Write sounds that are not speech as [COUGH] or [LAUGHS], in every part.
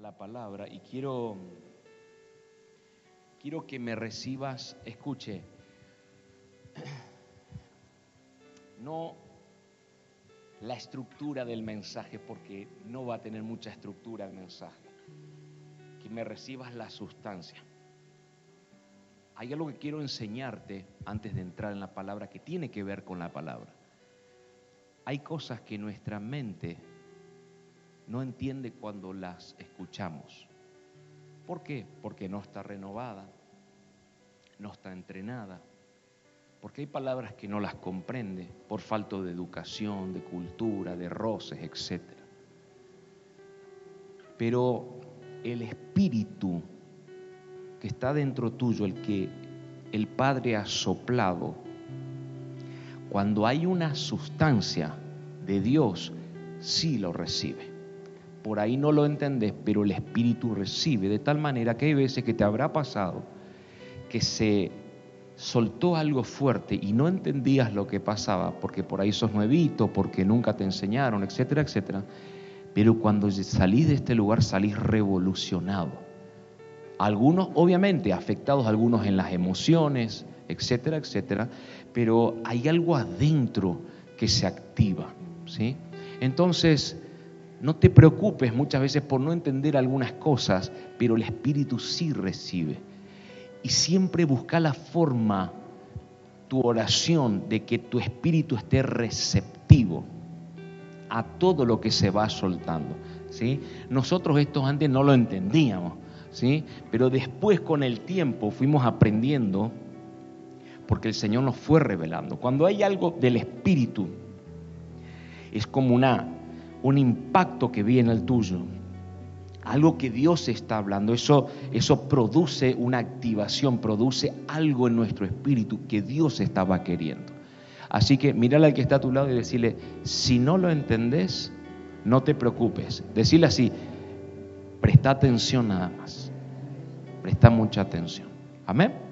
la palabra y quiero, quiero que me recibas, escuche, no la estructura del mensaje, porque no va a tener mucha estructura el mensaje, que me recibas la sustancia. Hay algo que quiero enseñarte antes de entrar en la palabra que tiene que ver con la palabra. Hay cosas que nuestra mente no entiende cuando las escuchamos. ¿Por qué? Porque no está renovada, no está entrenada, porque hay palabras que no las comprende por falta de educación, de cultura, de roces, etc. Pero el espíritu que está dentro tuyo, el que el Padre ha soplado, cuando hay una sustancia de Dios, sí lo recibe por ahí no lo entendés, pero el Espíritu recibe, de tal manera que hay veces que te habrá pasado que se soltó algo fuerte y no entendías lo que pasaba, porque por ahí sos nuevito, porque nunca te enseñaron, etcétera, etcétera. Pero cuando salís de este lugar salís revolucionado. Algunos, obviamente, afectados algunos en las emociones, etcétera, etcétera, pero hay algo adentro que se activa, ¿sí? Entonces, no te preocupes muchas veces por no entender algunas cosas, pero el Espíritu sí recibe. Y siempre busca la forma, tu oración, de que tu espíritu esté receptivo a todo lo que se va soltando. ¿sí? Nosotros esto antes no lo entendíamos, ¿sí? pero después con el tiempo fuimos aprendiendo porque el Señor nos fue revelando. Cuando hay algo del espíritu, es como una un impacto que viene al tuyo. Algo que Dios está hablando, eso, eso produce una activación, produce algo en nuestro espíritu que Dios estaba queriendo. Así que mírale al que está a tu lado y decirle, si no lo entendés, no te preocupes. Decirle así, presta atención nada más. Presta mucha atención. Amén.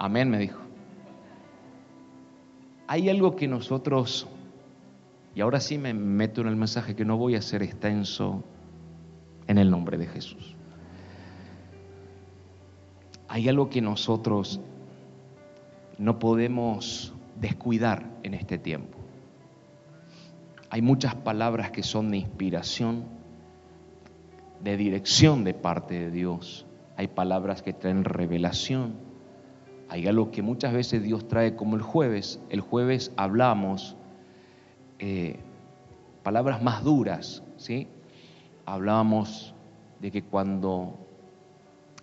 Amén, me dijo. Hay algo que nosotros, y ahora sí me meto en el mensaje que no voy a ser extenso en el nombre de Jesús. Hay algo que nosotros no podemos descuidar en este tiempo. Hay muchas palabras que son de inspiración, de dirección de parte de Dios. Hay palabras que traen revelación hay algo que muchas veces Dios trae como el jueves. El jueves hablamos eh, palabras más duras, ¿sí? Hablábamos de que cuando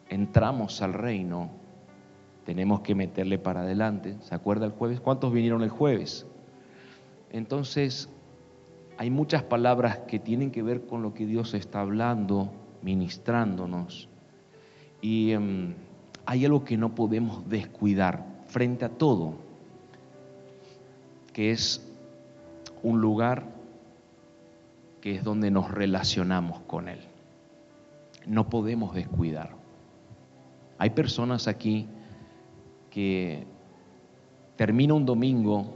entramos al reino tenemos que meterle para adelante. ¿Se acuerda el jueves? ¿Cuántos vinieron el jueves? Entonces, hay muchas palabras que tienen que ver con lo que Dios está hablando, ministrándonos. Y em, hay algo que no podemos descuidar frente a todo, que es un lugar que es donde nos relacionamos con Él. No podemos descuidar. Hay personas aquí que termina un domingo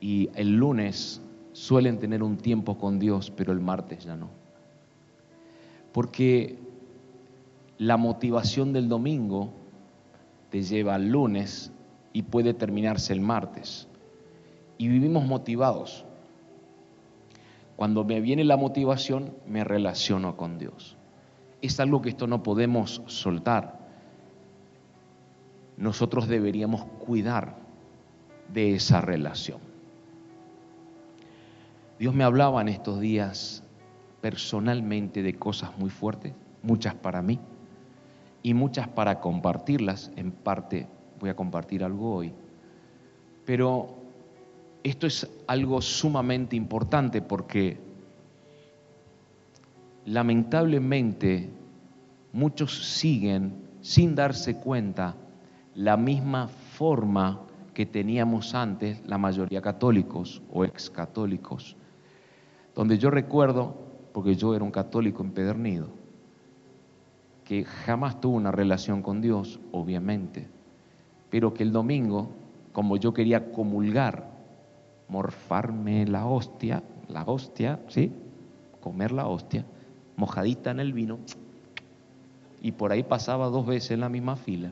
y el lunes suelen tener un tiempo con Dios, pero el martes ya no. Porque la motivación del domingo te lleva al lunes y puede terminarse el martes. Y vivimos motivados. Cuando me viene la motivación, me relaciono con Dios. Es algo que esto no podemos soltar. Nosotros deberíamos cuidar de esa relación. Dios me hablaba en estos días personalmente de cosas muy fuertes, muchas para mí y muchas para compartirlas. En parte voy a compartir algo hoy. Pero esto es algo sumamente importante porque lamentablemente muchos siguen sin darse cuenta la misma forma que teníamos antes la mayoría católicos o ex católicos. Donde yo recuerdo, porque yo era un católico empedernido, que jamás tuvo una relación con Dios, obviamente, pero que el domingo, como yo quería comulgar, morfarme la hostia, la hostia, ¿sí? Comer la hostia, mojadita en el vino, y por ahí pasaba dos veces en la misma fila,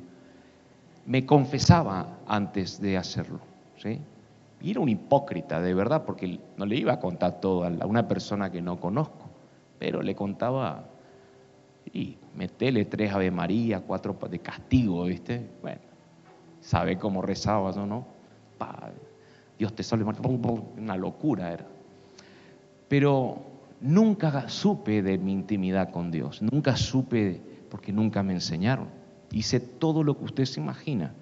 me confesaba antes de hacerlo, ¿sí? Y era un hipócrita, de verdad, porque no le iba a contar todo a una persona que no conozco, pero le contaba y metele tres Ave María, cuatro de castigo, ¿viste? Bueno, sabe cómo rezabas o no. Dios te salve, una locura era. Pero nunca supe de mi intimidad con Dios, nunca supe porque nunca me enseñaron. Hice todo lo que usted se imagina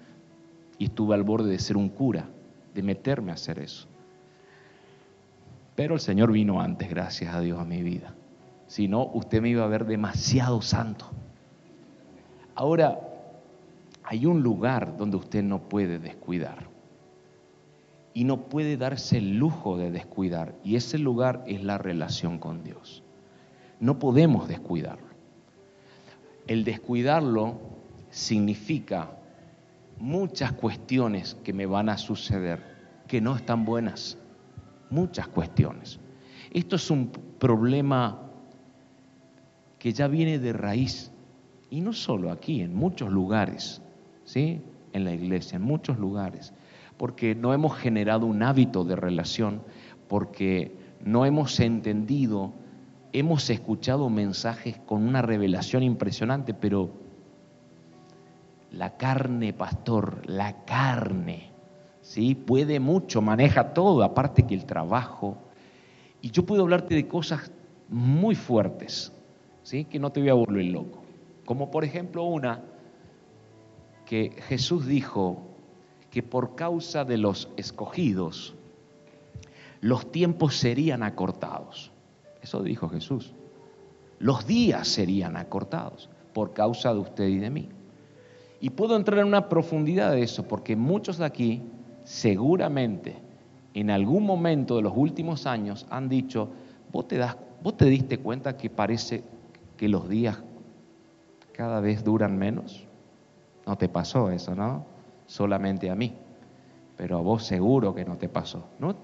y estuve al borde de ser un cura, de meterme a hacer eso. Pero el Señor vino antes, gracias a Dios, a mi vida. Si no, usted me iba a ver demasiado santo. Ahora, hay un lugar donde usted no puede descuidar. Y no puede darse el lujo de descuidar. Y ese lugar es la relación con Dios. No podemos descuidarlo. El descuidarlo significa muchas cuestiones que me van a suceder que no están buenas. Muchas cuestiones. Esto es un problema que ya viene de raíz. Y no solo aquí, en muchos lugares, ¿sí? En la iglesia, en muchos lugares. Porque no hemos generado un hábito de relación, porque no hemos entendido, hemos escuchado mensajes con una revelación impresionante, pero la carne, pastor, la carne, ¿sí? Puede mucho, maneja todo, aparte que el trabajo. Y yo puedo hablarte de cosas muy fuertes, ¿sí? Que no te voy a volver loco. Como por ejemplo una que Jesús dijo que por causa de los escogidos los tiempos serían acortados. Eso dijo Jesús. Los días serían acortados por causa de usted y de mí. Y puedo entrar en una profundidad de eso, porque muchos de aquí seguramente en algún momento de los últimos años han dicho, vos te, das, vos te diste cuenta que parece que los días cada vez duran menos? No te pasó eso, ¿no? Solamente a mí. Pero a vos seguro que no te pasó, ¿no?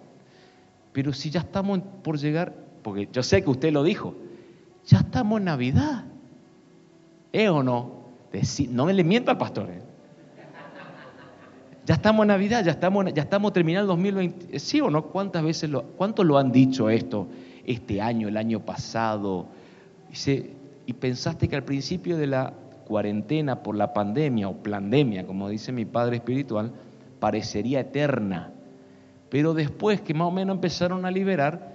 Pero si ya estamos por llegar, porque yo sé que usted lo dijo, ya estamos en Navidad. ¿Eh o no? no le miento al pastor. ¿eh? Ya estamos en Navidad, ya estamos, ya estamos terminando el 2020. ¿Sí o no? ¿Cuántas veces lo, lo han dicho esto este año, el año pasado? Dice, y pensaste que al principio de la cuarentena por la pandemia o pandemia, como dice mi padre espiritual, parecería eterna. Pero después que más o menos empezaron a liberar,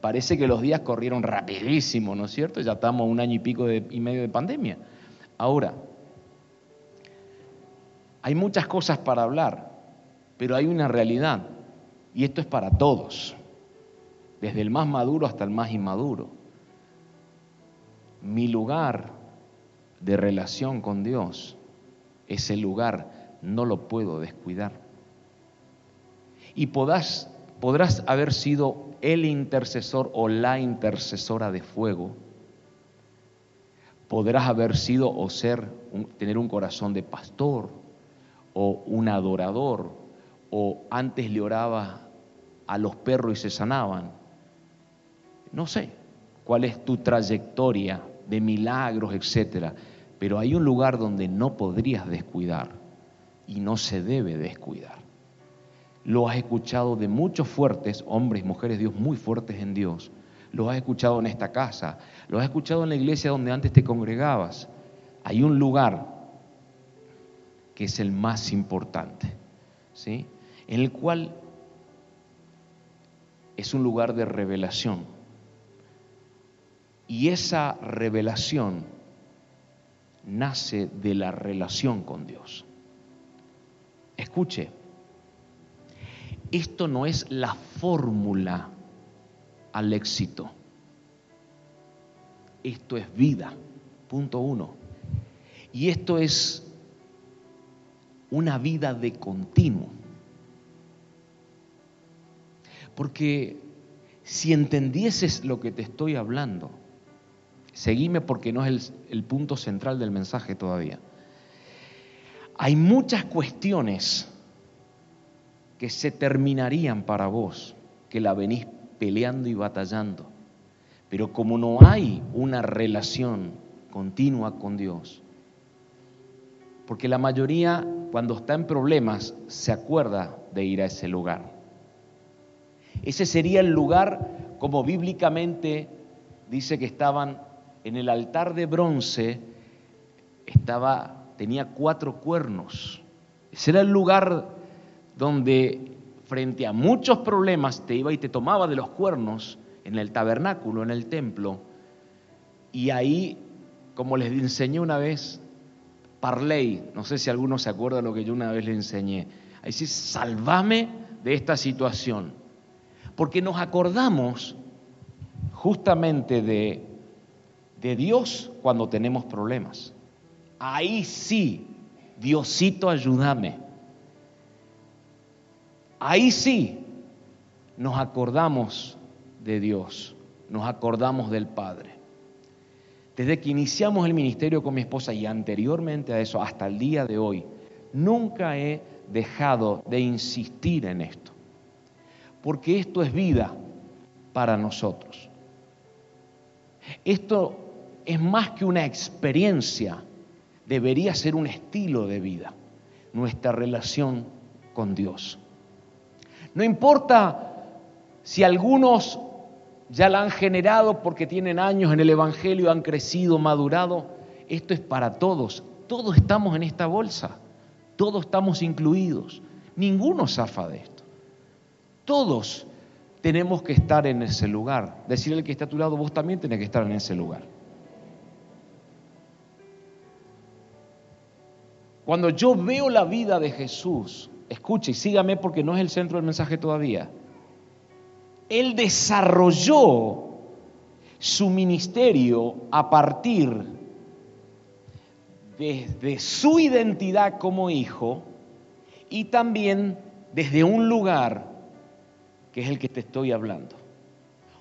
parece que los días corrieron rapidísimo, ¿no es cierto? Ya estamos un año y pico y medio de pandemia. Ahora, hay muchas cosas para hablar, pero hay una realidad, y esto es para todos, desde el más maduro hasta el más inmaduro mi lugar de relación con Dios, ese lugar no lo puedo descuidar. Y podrás, haber sido el intercesor o la intercesora de fuego. Podrás haber sido o ser, tener un corazón de pastor o un adorador o antes le oraba a los perros y se sanaban. No sé, cuál es tu trayectoria de milagros, etcétera. Pero hay un lugar donde no podrías descuidar y no se debe descuidar. Lo has escuchado de muchos fuertes, hombres y mujeres Dios muy fuertes en Dios. Lo has escuchado en esta casa, lo has escuchado en la iglesia donde antes te congregabas. Hay un lugar que es el más importante, ¿sí? En el cual es un lugar de revelación y esa revelación nace de la relación con Dios. Escuche, esto no es la fórmula al éxito. Esto es vida, punto uno. Y esto es una vida de continuo. Porque si entendieses lo que te estoy hablando, Seguime porque no es el, punto central del mensaje todavía. Hay muchas cuestiones que se terminarían para vos, que la venís peleando y batallando. Pero como no hay una relación continua con Dios, porque la mayoría cuando está en problemas se acuerda de ir a ese lugar. Ese sería el lugar como bíblicamente dice que estaban en el altar de bronce, estaba, tenía cuatro cuernos. Ese era el lugar donde frente a muchos problemas te iba y te tomaba de los cuernos en el tabernáculo, en el templo, y ahí, como les enseñé una vez, Parley, no sé si alguno se acuerda de lo que yo una vez le enseñé, ahí dice, salvame de esta situación porque nos acordamos justamente de, de Dios cuando tenemos problemas. Ahí sí, Diosito, ayúdame. Ahí sí nos acordamos de Dios, nos acordamos del Padre. Desde que iniciamos el ministerio con mi esposa y anteriormente a eso, hasta el día de hoy, nunca he dejado de insistir en esto porque esto es vida para nosotros. Esto es más que una experiencia, debería ser un estilo de vida, nuestra relación con Dios. No importa si algunos ya la han generado porque tienen años en el Evangelio, han crecido, madurado, esto es para todos. Todos estamos en esta bolsa, todos estamos incluidos, ninguno zafa de esto. Todos tenemos que estar en ese lugar. Decirle al que está a tu lado, vos también tenés que estar en ese lugar. Cuando yo veo la vida de Jesús, escuche y sígame porque no es el centro del mensaje todavía. Él desarrolló su ministerio a partir desde su identidad como hijo y también desde un lugar que es el que te estoy hablando.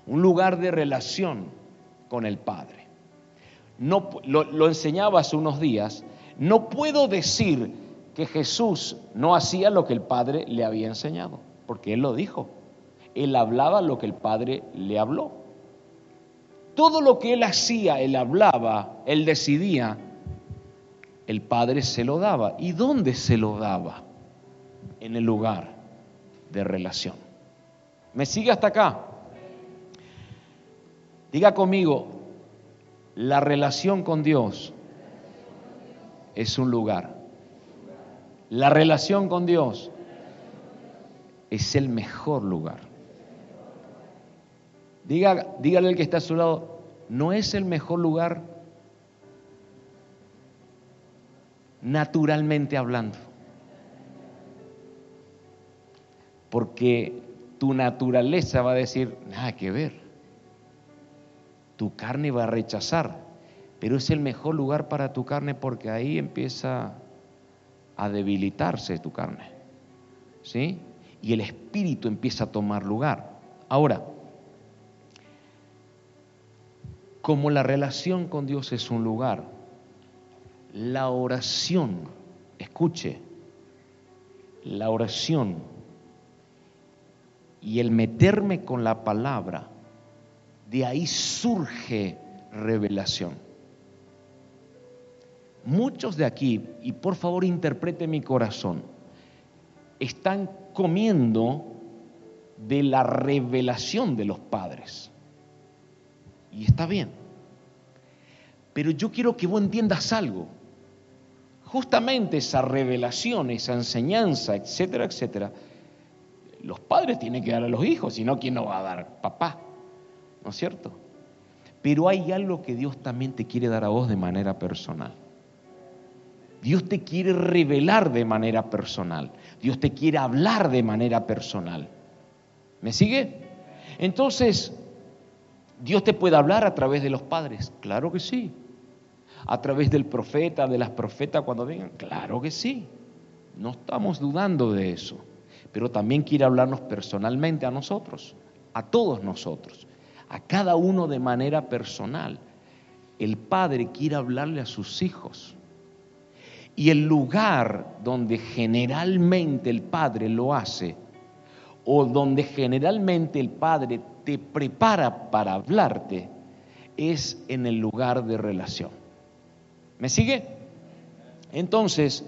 Un lugar de relación con el Padre. No, lo, lo enseñaba hace unos días. No puedo decir que Jesús no hacía lo que el Padre le había enseñado, porque Él lo dijo. Él hablaba lo que el Padre le habló. Todo lo que Él hacía, Él hablaba, Él decidía, el Padre se lo daba. ¿Y dónde se lo daba? En el lugar de relación. ¿Me sigue hasta acá? Diga conmigo, la relación con Dios es un lugar. La relación con Dios es el mejor lugar. Diga, dígale al que está a su lado, no es el mejor lugar naturalmente hablando. Porque tu naturaleza va a decir, nada que ver. Tu carne va a rechazar, pero es el mejor lugar para tu carne porque ahí empieza a debilitarse tu carne. ¿Sí? Y el espíritu empieza a tomar lugar. Ahora, como la relación con Dios es un lugar, la oración, escuche, la oración y el meterme con la palabra, de ahí surge revelación. Muchos de aquí, y por favor interprete mi corazón, están comiendo de la revelación de los padres. Y está bien. Pero yo quiero que vos entiendas algo. Justamente esa revelación, esa enseñanza, etcétera, etcétera, los padres tienen que dar a los hijos, si no, ¿quién no va a dar? Papá, ¿no es cierto? Pero hay algo que Dios también te quiere dar a vos de manera personal. Dios te quiere revelar de manera personal. Dios te quiere hablar de manera personal. ¿Me sigue? Entonces, ¿Dios te puede hablar a través de los padres? Claro que sí. ¿A través del profeta, de las profetas cuando vengan? Claro que sí. No estamos dudando de eso pero también quiere hablarnos personalmente a nosotros, a todos nosotros, a cada uno de manera personal. el Padre quiere hablarle a sus hijos. Y el lugar donde generalmente el Padre lo hace, o donde generalmente el Padre te prepara para hablarte, es en el lugar de relación. ¿Me sigue? Entonces,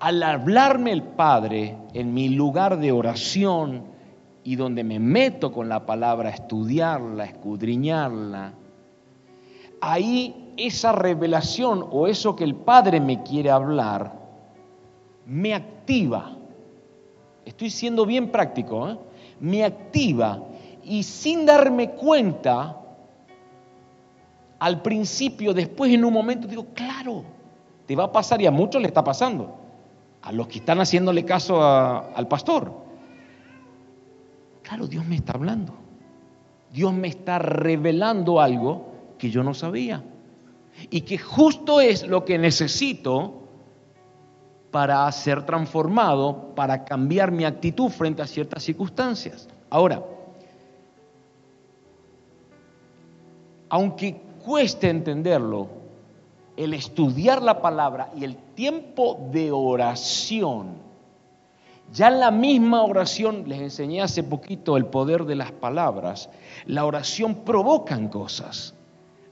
al hablarme el Padre en mi lugar de oración y donde me meto con la palabra, estudiarla, escudriñarla, ahí esa revelación o eso que el Padre me quiere hablar, me activa. Estoy siendo bien práctico, ¿eh? me activa y sin darme cuenta, al principio, después en un momento digo, claro, te va a pasar y a muchos le está pasando, a los que están haciéndole caso al pastor. Claro, Dios me está hablando. Dios me está revelando algo que yo no sabía. Y que justo es lo que necesito para ser transformado, para cambiar mi actitud frente a ciertas circunstancias. Ahora, aunque cueste entenderlo, el estudiar la palabra y el tiempo de oración, ya en la misma oración, les enseñé hace poquito el poder de las palabras, la oración provocan cosas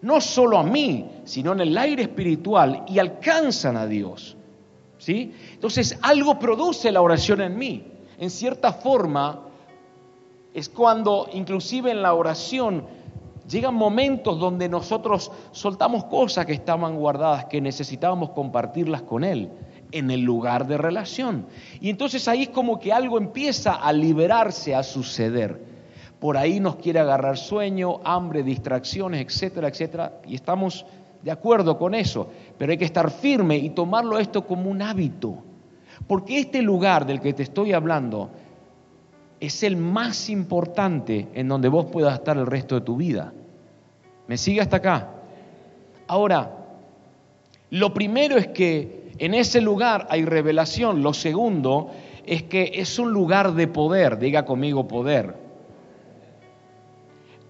no solo a mí, sino en el aire espiritual y alcanzan a Dios. ¿Sí? Entonces, algo produce la oración en mí. En cierta forma, es cuando inclusive en la oración llegan momentos donde nosotros soltamos cosas que estaban guardadas, que necesitábamos compartirlas con Él en el lugar de relación. Y entonces ahí es como que algo empieza a liberarse, a suceder por ahí nos quiere agarrar sueño, hambre, distracciones, etcétera, etcétera, y estamos de acuerdo con eso, pero hay que estar firme y tomarlo esto como un hábito, porque este lugar del que te estoy hablando es el más importante en donde vos puedas estar el resto de tu vida. ¿Me sigue hasta acá? Ahora, lo primero es que en ese lugar hay revelación, lo segundo es que es un lugar de poder, diga conmigo poder.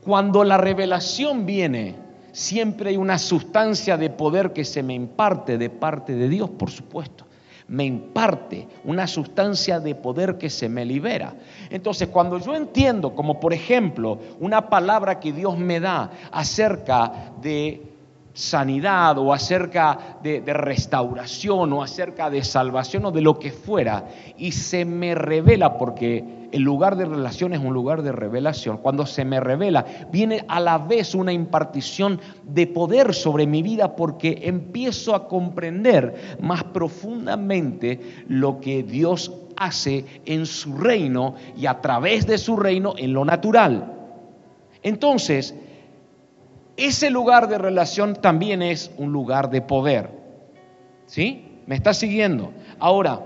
Cuando la revelación viene, siempre hay una sustancia de poder que se me imparte de parte de Dios, por supuesto. Me imparte una sustancia de poder que se me libera. Entonces, cuando yo entiendo, como por ejemplo, una palabra que Dios me da acerca de sanidad o acerca de, restauración o acerca de salvación o de lo que fuera, y se me revela porque el lugar de relación es un lugar de revelación. Cuando se me revela, viene a la vez una impartición de poder sobre mi vida porque empiezo a comprender más profundamente lo que Dios hace en su reino y a través de su reino en lo natural. Entonces, ese lugar de relación también es un lugar de poder. ¿Sí? ¿Me está siguiendo? Ahora,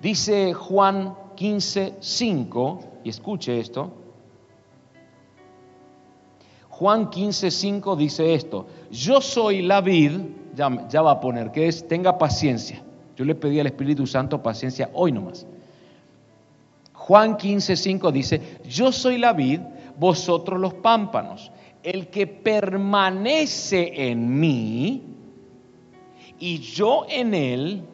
dice Juan 15, 5, y escuche esto. Juan 15, 5 dice esto, yo soy la vid, ya, va a poner, que es, tenga paciencia. Yo le pedí al Espíritu Santo paciencia hoy nomás. Juan 15, 5 dice, yo soy la vid, vosotros los pámpanos. El que permanece en mí y yo en él,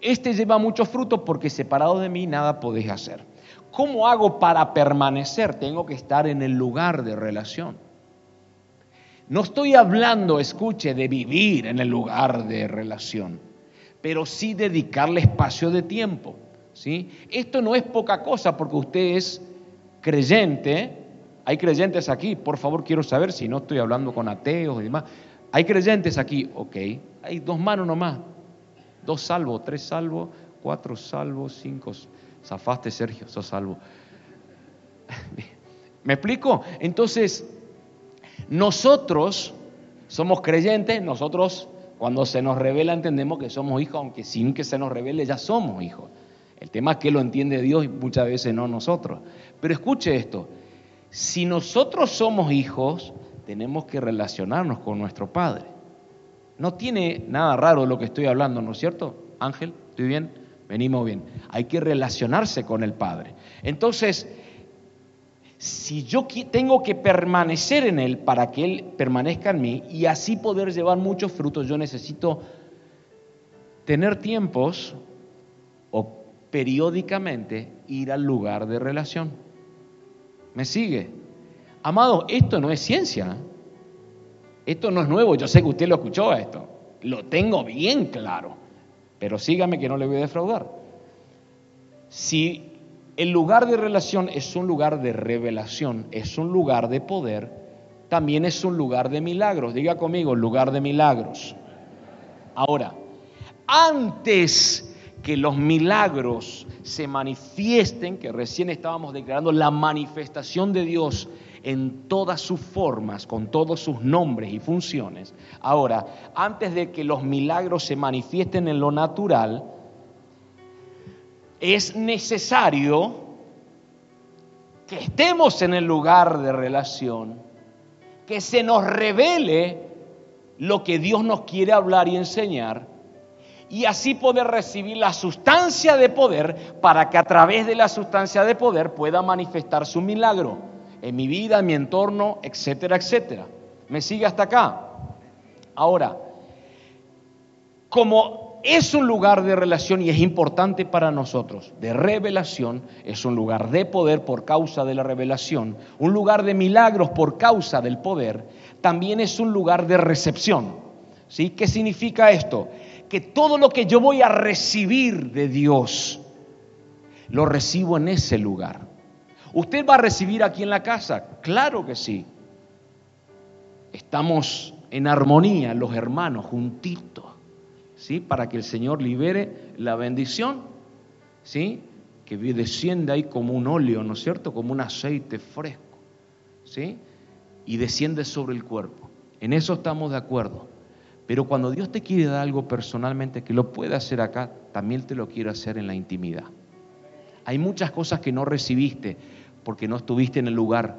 este lleva mucho fruto porque separado de mí nada podéis hacer. ¿Cómo hago para permanecer? Tengo que estar en el lugar de relación. No estoy hablando, escuche, de vivir en el lugar de relación, pero sí dedicarle espacio de tiempo. ¿sí? Esto no es poca cosa porque usted es creyente. Hay creyentes aquí, por favor quiero saber si no estoy hablando con ateos y demás. Hay creyentes aquí, ok. Hay dos manos nomás. Dos salvos, tres salvos, cuatro salvos, cinco. Zafaste, Sergio, sos salvo. [LAUGHS] ¿Me explico? Entonces, nosotros somos creyentes, nosotros cuando se nos revela entendemos que somos hijos, aunque sin que se nos revele ya somos hijos. El tema es que lo entiende Dios y muchas veces no nosotros. Pero escuche esto, si nosotros somos hijos, tenemos que relacionarnos con nuestro Padre. No tiene nada raro lo que estoy hablando, ¿no es cierto? Ángel, ¿estoy bien? Venimos bien. Hay que relacionarse con el Padre. Entonces, si yo tengo que permanecer en Él para que Él permanezca en mí y así poder llevar muchos frutos, yo necesito tener tiempos o periódicamente ir al lugar de relación. ¿Me sigue? Amado, esto no es ciencia. Esto no es nuevo. Yo sé que usted lo escuchó esto. Lo tengo bien claro. Pero sígame que no le voy a defraudar. Si el lugar de relación es un lugar de revelación, es un lugar de poder, también es un lugar de milagros. Diga conmigo, lugar de milagros. Ahora, antes que los milagros se manifiesten, que recién estábamos declarando la manifestación de Dios en todas sus formas, con todos sus nombres y funciones. Ahora, antes de que los milagros se manifiesten en lo natural, es necesario que estemos en el lugar de relación, que se nos revele lo que Dios nos quiere hablar y enseñar, y así poder recibir la sustancia de poder para que a través de la sustancia de poder pueda manifestar su milagro en mi vida, en mi entorno, etcétera, etcétera. ¿Me sigue hasta acá? Ahora, como es un lugar de relación y es importante para nosotros, de revelación, es un lugar de poder por causa de la revelación, un lugar de milagros por causa del poder, también es un lugar de recepción. ¿Sí? ¿Qué significa esto? Que todo lo que yo voy a recibir de Dios, lo recibo en ese lugar. ¿Usted va a recibir aquí en la casa? Claro que sí. Estamos en armonía, los hermanos, juntitos. ¿sí? Para que el Señor libere la bendición, ¿sí? Que desciende ahí como un óleo, ¿no es cierto? Como un aceite fresco, ¿sí? Y desciende sobre el cuerpo. En eso estamos de acuerdo. Pero cuando Dios te quiere dar algo personalmente que lo puede hacer acá, también te lo quiere hacer en la intimidad. Hay muchas cosas que no recibiste porque no estuviste en el lugar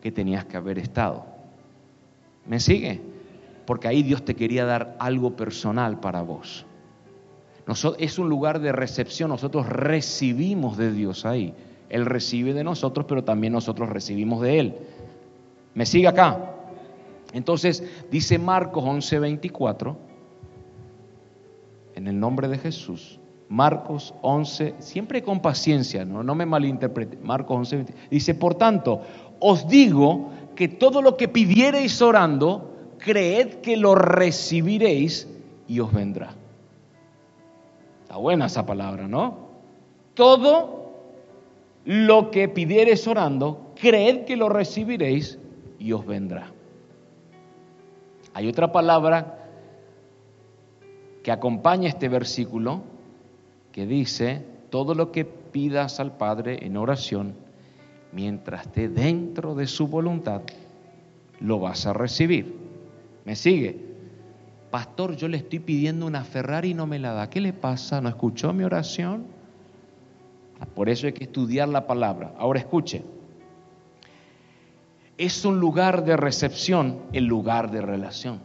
que tenías que haber estado. ¿Me sigue? porque ahí Dios te quería dar algo personal para vos. es un lugar de recepción, nosotros recibimos de Dios ahí. Él recibe de nosotros, pero también nosotros recibimos de Él. ¿Me sigue acá? Entonces dice Marcos 11:24, en el nombre de Jesús, Marcos 11, siempre con paciencia, no, me malinterprete, Marcos 11, dice, por tanto, os digo que todo lo que pidiereis orando, creed que lo recibiréis y os vendrá. Está buena esa palabra, ¿no? Todo lo que pidiereis orando, creed que lo recibiréis y os vendrá. Hay otra palabra que acompaña este versículo que dice, todo lo que pidas al Padre en oración, mientras esté dentro de su voluntad, lo vas a recibir. ¿Me sigue? Pastor, yo le estoy pidiendo una Ferrari y no me la da. ¿Qué le pasa? ¿No escuchó mi oración? Por eso hay que estudiar la palabra. Ahora escuche. Es un lugar de recepción, el lugar de relación.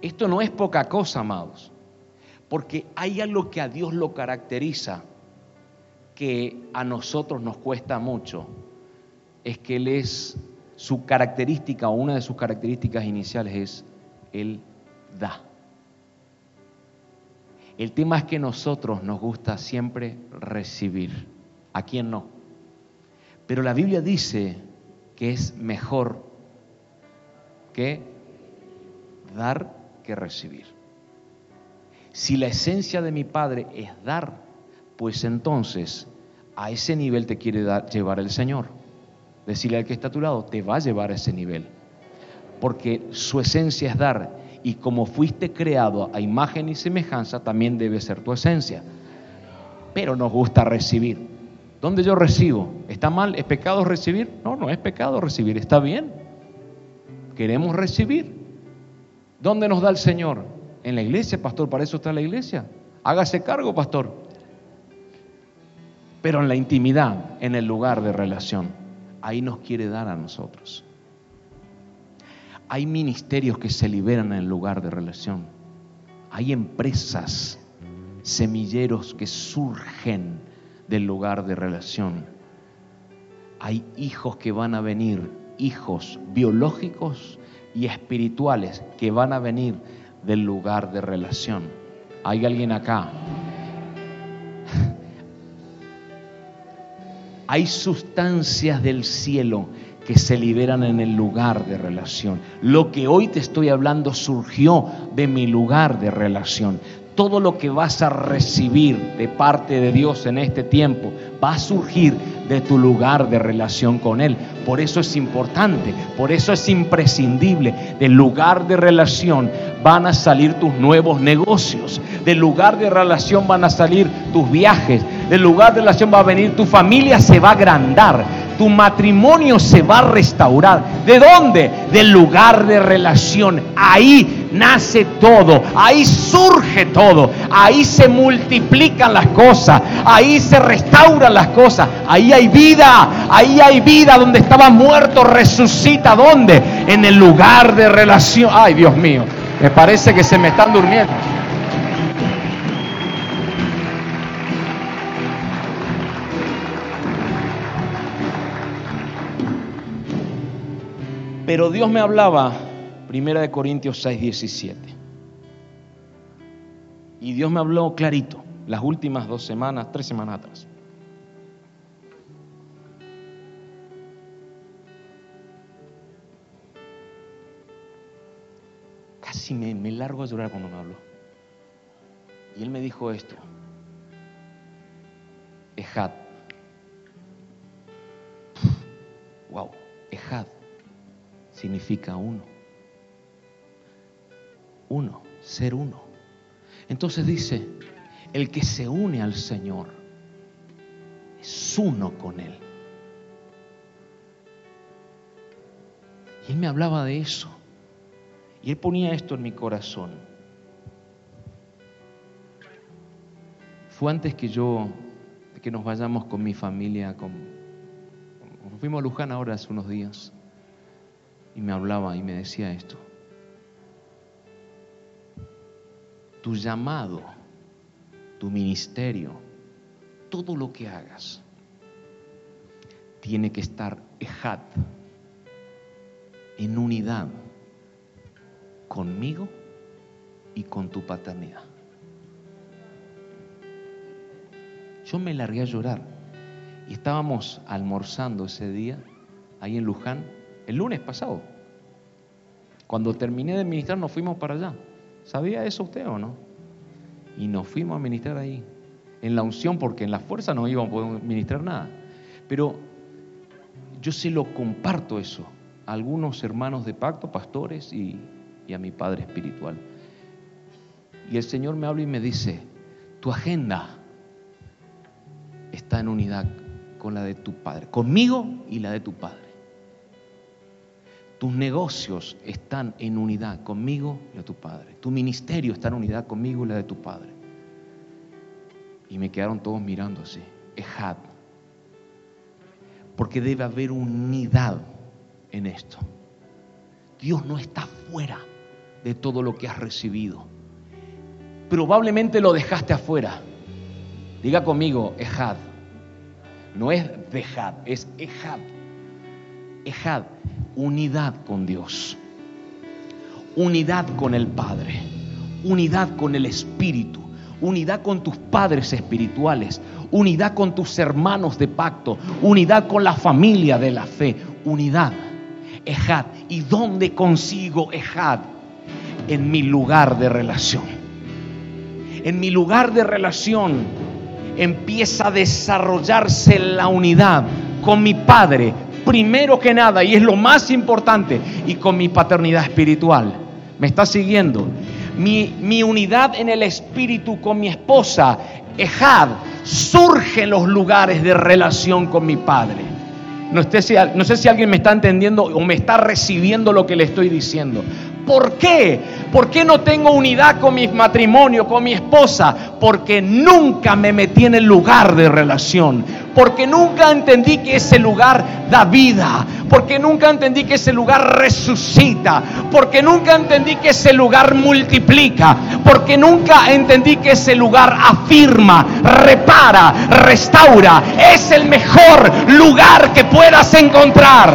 Esto no es poca cosa, amados, porque hay algo que a Dios lo caracteriza, que a nosotros nos cuesta mucho, es que Él es su característica o una de sus características iniciales es Él da. El tema es que nosotros nos gusta siempre recibir. ¿A quién no? Pero la Biblia dice que es mejor que dar que recibir. Si la esencia de mi Padre es dar, pues entonces a ese nivel te quiere llevar el Señor. Decirle al que está a tu lado, te va a llevar a ese nivel. Porque su esencia es dar. Y como fuiste creado a imagen y semejanza, también debe ser tu esencia. Pero nos gusta recibir. ¿Dónde yo recibo? ¿Está mal? ¿Es pecado recibir? No, no es pecado recibir. Está bien. Queremos recibir. ¿Dónde nos da el Señor? En la iglesia, pastor. Para eso está la iglesia. Hágase cargo, pastor. Pero en la intimidad, en el lugar de relación ahí nos quiere dar a nosotros. Hay ministerios que se liberan en el lugar de relación. Hay empresas, semilleros que surgen del lugar de relación. hay hijos que van a venir, hijos biológicos y espirituales que van a venir del lugar de relación. ¿Hay alguien acá? Hay sustancias del cielo que se liberan en el lugar de relación. Lo que hoy te estoy hablando surgió de mi lugar de relación. Todo lo que vas a recibir de parte de Dios en este tiempo va a surgir de tu lugar de relación con Él. Por eso es importante, por eso es imprescindible. Del lugar de relación van a salir tus nuevos negocios. Del lugar de relación van a salir tus viajes. Del lugar de relación va a venir tu familia, se va a agrandar tu matrimonio se va a restaurar. ¿De dónde? Del lugar de relación. Ahí nace todo, ahí surge todo, ahí se multiplican las cosas, ahí se restauran las cosas, ahí hay vida, ahí hay vida donde estaba muerto, resucita. ¿Dónde? En el lugar de relación. Ay, Dios mío, me parece que se me están durmiendo. Pero Dios me hablaba, primera de Corintios 6, 17. Y Dios me habló clarito, las últimas dos semanas, tres semanas atrás. Me, me largo a llorar cuando me habló. Y él me dijo esto. Ejad. Wow, Ejad significa uno. Uno, ser uno. Entonces dice, el que se une al Señor es uno con Él. Y Él me hablaba de eso. Y Él ponía esto en mi corazón. Fue antes que yo, que nos vayamos con mi familia, fuimos a Luján ahora hace unos días y me hablaba y me decía esto. Tu llamado, tu ministerio, todo lo que hagas, tiene que estar ejat, en unidad conmigo y con tu paternidad. Yo me largué a llorar y estábamos almorzando ese día ahí en Luján el lunes pasado. Cuando terminé de ministrar nos fuimos para allá. ¿Sabía eso usted o no? Y nos fuimos a ministrar ahí, en la unción, porque en la fuerza no íbamos a poder ministrar nada. Pero yo se lo comparto eso a algunos hermanos de pacto, pastores y, y a mi padre espiritual. Y el Señor me habla y me dice, tu agenda está en unidad con la de tu Padre, conmigo y la de tu Padre. Tus negocios están en unidad conmigo y a tu Padre. Tu ministerio está en unidad conmigo y la de tu Padre. Y me quedaron todos mirando así. Ejad. Porque debe haber unidad en esto. Dios no está fuera de todo lo que has recibido. Probablemente lo dejaste afuera. Diga conmigo, Ejad. No es dejad, es Ejad. Ejad unidad con Dios, unidad con el Padre, unidad con el Espíritu, unidad con tus padres espirituales, unidad con tus hermanos de pacto, unidad con la familia de la fe, unidad. Ejad. ¿Y dónde consigo Ejad? En mi lugar de relación. En mi lugar de relación empieza a desarrollarse la unidad con mi Padre, primero que nada, y es lo más importante, y con mi paternidad espiritual. ¿Me está siguiendo? Mi, unidad en el espíritu con mi esposa, Ejad, surge en los lugares de relación con mi padre. No sé si alguien me está entendiendo o me está recibiendo lo que le estoy diciendo. ¿Por qué? ¿Por qué no tengo unidad con mi matrimonio, con mi esposa? Porque nunca me metí en el lugar de relación porque nunca entendí que ese lugar da vida, porque nunca entendí que ese lugar resucita, porque nunca entendí que ese lugar multiplica, porque nunca entendí que ese lugar afirma, repara, restaura. Es el mejor lugar que puedas encontrar.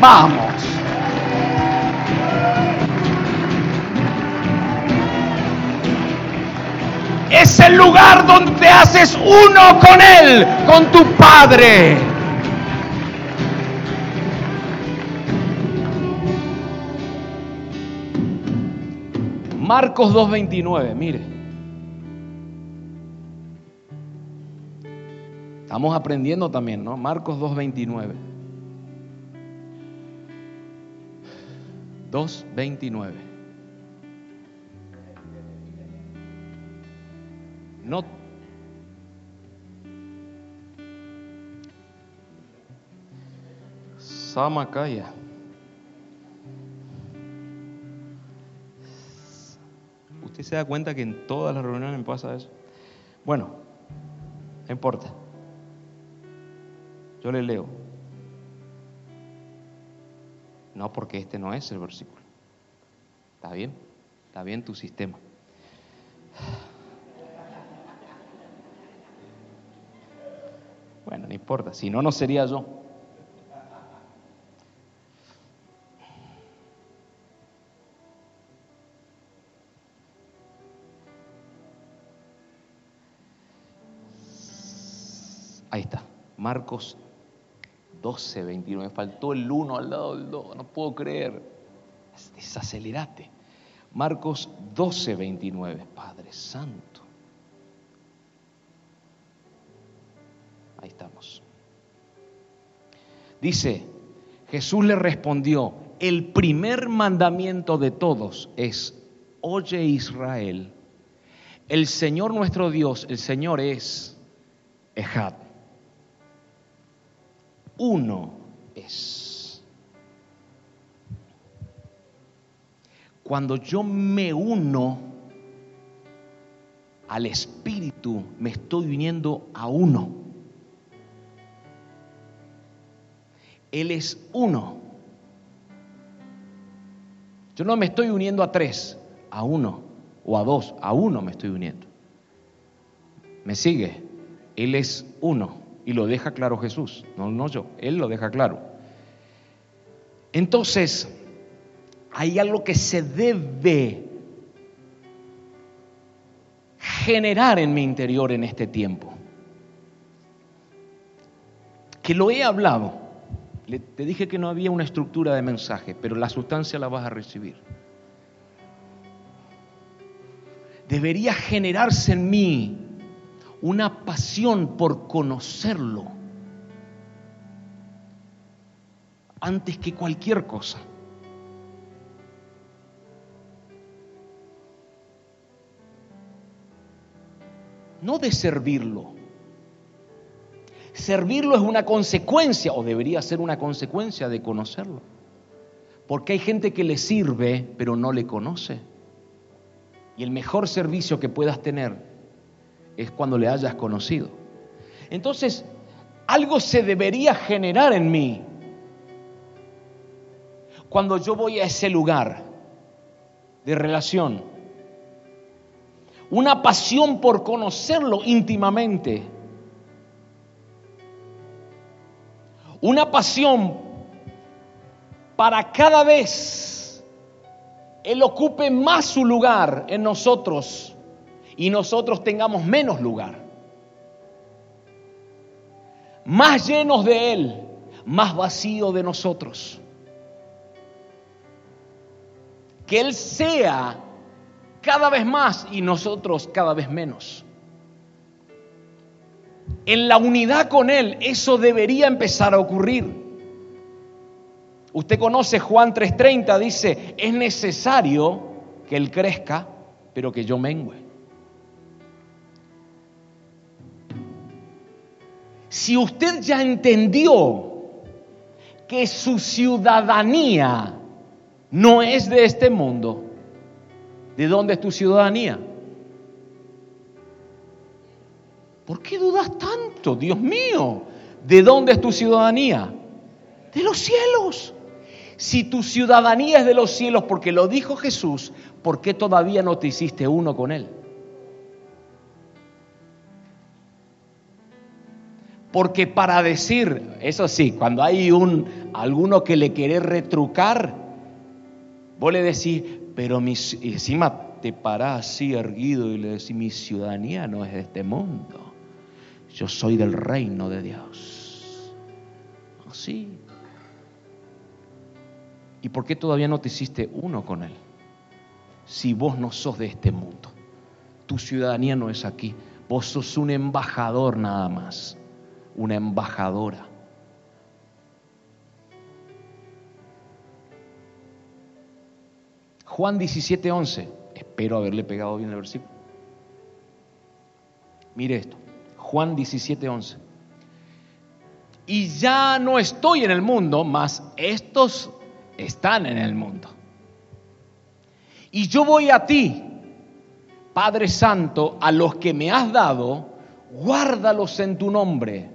Vamos. Es el lugar donde te haces uno con Él, con tu Padre. Marcos 2.29, mire. Estamos aprendiendo también, ¿no? Marcos 2.29. 2.29. No. Samakaya. ¿Usted se da cuenta que en todas las reuniones me pasa eso? Bueno, no importa. Yo le leo. No, porque este no es el versículo. ¿Está bien? Está bien tu sistema. Importa. Si no, no sería yo. Ahí está. Marcos 12, 29. Me faltó el 1 al lado del 2. No puedo creer. Desacelerate. Marcos 12, 29. Padre Santo. Ahí estamos. Dice, Jesús le respondió, el primer mandamiento de todos es, oye Israel, el Señor nuestro Dios, el Señor es Ejad uno es. Cuando yo me uno al Espíritu, me estoy uniendo a uno. Él es uno. Yo no me estoy uniendo a tres, a uno o a dos, a uno me estoy uniendo. ¿Me sigue? Él es uno. Y lo deja claro Jesús, no, no yo, Él lo deja claro. Entonces, hay algo que se debe generar en mi interior en este tiempo. Que lo he hablado. Te dije que no había una estructura de mensaje, pero la sustancia la vas a recibir. Debería generarse en mí una pasión por conocerlo antes que cualquier cosa. No de servirlo. Servirlo es una consecuencia, o debería ser una consecuencia de conocerlo. Porque hay gente que le sirve, pero no le conoce. Y el mejor servicio que puedas tener es cuando le hayas conocido. Entonces, algo se debería generar en mí cuando yo voy a ese lugar de relación. Una pasión por conocerlo íntimamente. Una pasión para cada vez Él ocupe más su lugar en nosotros y nosotros tengamos menos lugar. Más llenos de Él, más vacío de nosotros. Que Él sea cada vez más y nosotros cada vez menos. En la unidad con Él, eso debería empezar a ocurrir. Usted conoce Juan 3:30, dice, es necesario que Él crezca, pero que yo mengüe. Si usted ya entendió que su ciudadanía no es de este mundo, ¿de dónde es tu ciudadanía? ¿Por qué dudas tanto? Dios mío, ¿de dónde es tu ciudadanía? De los cielos. Si tu ciudadanía es de los cielos porque lo dijo Jesús, ¿por qué todavía no te hiciste uno con Él? Porque para decir, eso sí, cuando hay un alguno que le quiere retrucar, vos le decís, pero mi, encima te parás así erguido y le decís, mi ciudadanía no es de este mundo. Yo soy del reino de Dios. Así. ¿Y por qué todavía no te hiciste uno con Él? Si vos no sos de este mundo. Tu ciudadanía no es aquí. Vos sos un embajador nada más una embajadora. Juan 17:11, espero haberle pegado bien el versículo. Mire esto, Juan 17:11. Y ya no estoy en el mundo, mas estos están en el mundo. Y yo voy a ti, Padre Santo, a los que me has dado, guárdalos en tu nombre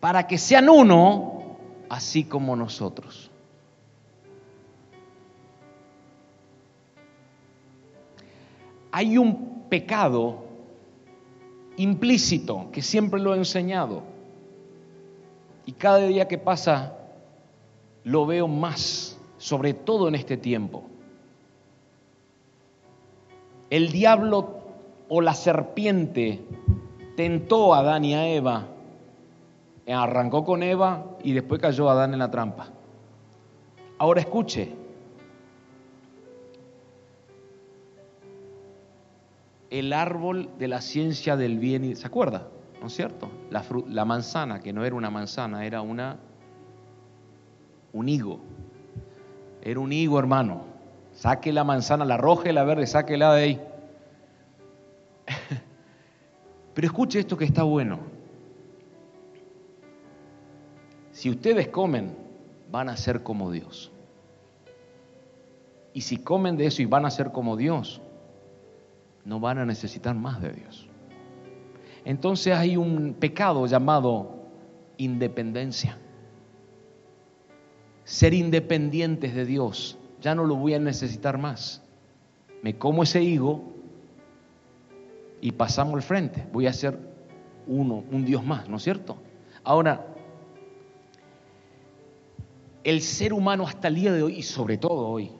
para que sean uno, así como nosotros. Hay un pecado implícito que siempre lo he enseñado y cada día que pasa lo veo más, sobre todo en este tiempo. El diablo o la serpiente tentó a Adán y a Eva Arrancó con Eva y después cayó Adán en la trampa. Ahora escuche. El árbol de la ciencia del bien y... ¿Se acuerda? ¿No es cierto? La, manzana, que no era una manzana, era una... un higo. Era un higo, hermano. Saque la manzana, la roja y la verde, sáquela de ahí. [LAUGHS] Pero escuche esto que está bueno. Si ustedes comen, van a ser como Dios. Y si comen de eso y van a ser como Dios, no van a necesitar más de Dios. Entonces hay un pecado llamado independencia. Ser independientes de Dios, ya no lo voy a necesitar más. Me como ese higo y pasamos al frente. Voy a ser uno, un Dios más, ¿no es cierto? Ahora, el ser humano hasta el día de hoy, y sobre todo hoy,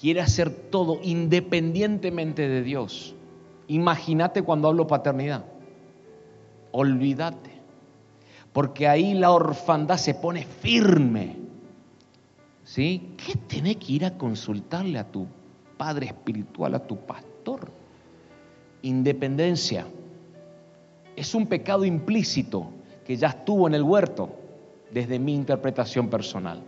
quiere hacer todo independientemente de Dios. Imagínate cuando hablo paternidad. Olvídate. Porque ahí la orfandad se pone firme. ¿Sí? ¿Qué tenés que ir a consultarle a tu padre espiritual, a tu pastor? Independencia. Es un pecado implícito que ya estuvo en el huerto desde mi interpretación personal.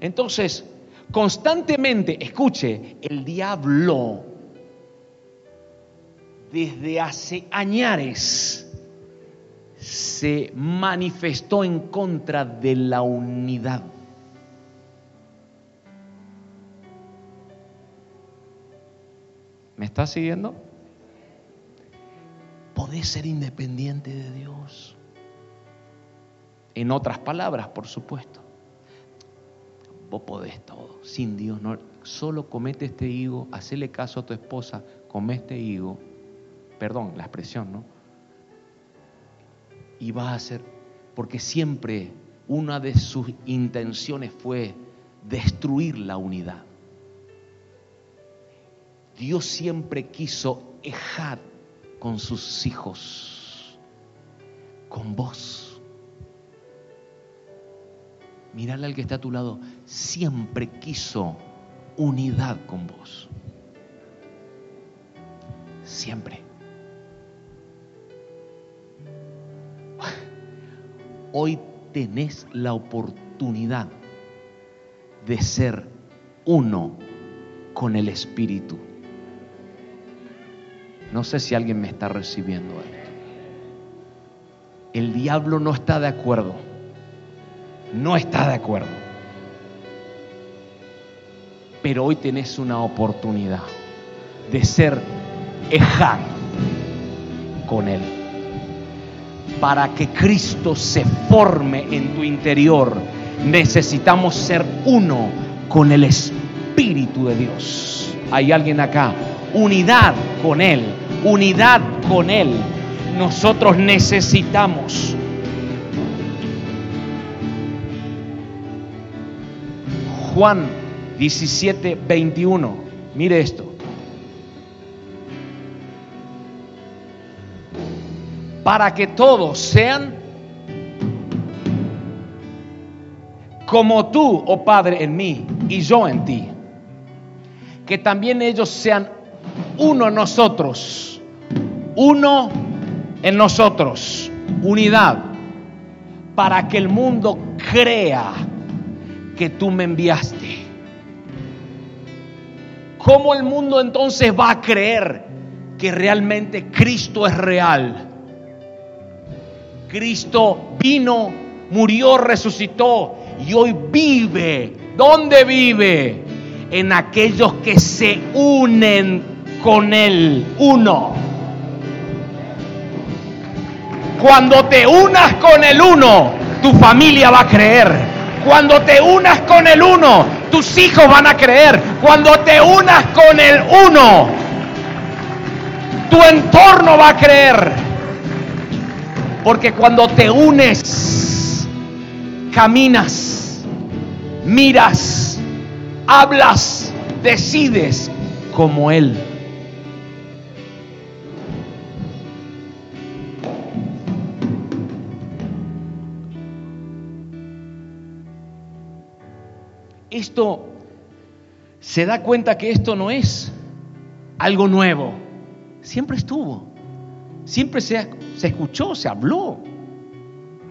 Entonces, constantemente, escuche, el diablo desde hace añares se manifestó en contra de la unidad. ¿Me está siguiendo? Podés ser independiente de Dios. En otras palabras, por supuesto. Vos podés todo. Sin Dios. Solo comete este higo, hacele caso a tu esposa, come este higo. Perdón, la expresión, ¿no? Y vas a hacer, porque siempre una de sus intenciones fue destruir la unidad. Dios siempre quiso ejar con sus hijos, con vos. Mirale al que está a tu lado, siempre quiso unidad con vos. Siempre. Hoy tenés la oportunidad de ser uno con el Espíritu. No sé si alguien me está recibiendo esto. El diablo no está de acuerdo no está de acuerdo. Pero hoy tenés una oportunidad de ser eján con Él. para que Cristo se forme en tu interior, necesitamos ser uno con el Espíritu de Dios. Hay alguien acá, unidad con Él, unidad con Él. Nosotros necesitamos. Juan 17, 21. Mire esto. para que todos sean como tú, oh Padre, en mí y yo en ti. Que también ellos sean uno en nosotros, uno en nosotros, unidad, para que el mundo crea que tú me enviaste. ¿Cómo el mundo entonces va a creer que realmente Cristo es real? Cristo vino, murió, resucitó y hoy vive. ¿Dónde vive? En aquellos que se unen con Él. Uno. Cuando te unas con el uno, tu familia va a creer. Cuando te unas con el uno, tus hijos van a creer. Cuando te unas con el uno, tu entorno va a creer. Porque cuando te unes, caminas, miras, hablas, decides como Él. Esto se da cuenta que esto no es algo nuevo, siempre estuvo. Siempre se, se escuchó, se habló.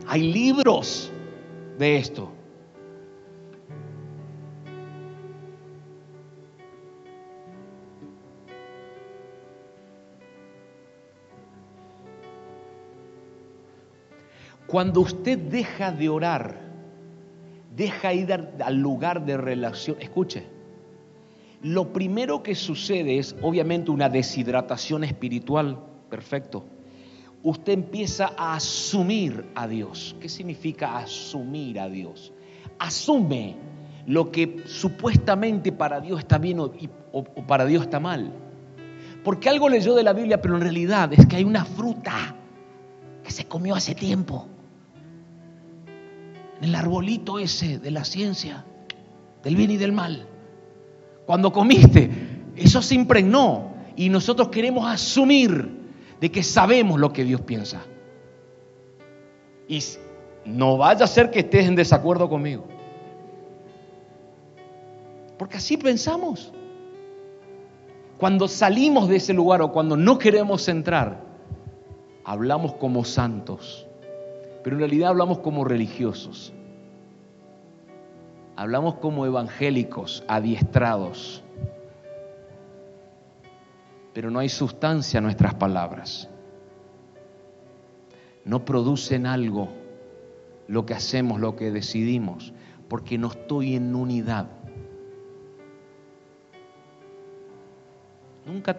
Hay libros de esto. Cuando usted deja de orar, deja ir al lugar de relación, escuche, lo primero que sucede es obviamente una deshidratación espiritual perfecto. Usted empieza a asumir a Dios. ¿Qué significa asumir a Dios? Asume lo que supuestamente para Dios está bien o, para Dios está mal. Porque algo leyó de la Biblia, pero en realidad es que hay una fruta que se comió hace tiempo. En el arbolito ese de la ciencia, del bien y del mal. Cuando comiste, eso se impregnó y nosotros queremos asumir de que sabemos lo que Dios piensa. Y no vaya a ser que estés en desacuerdo conmigo. Porque así pensamos. Cuando salimos de ese lugar o cuando no queremos entrar, hablamos como santos, pero en realidad hablamos como religiosos. Hablamos como evangélicos, adiestrados pero no hay sustancia en nuestras palabras. No producen algo lo que hacemos, lo que decidimos, porque no estoy en unidad. Nunca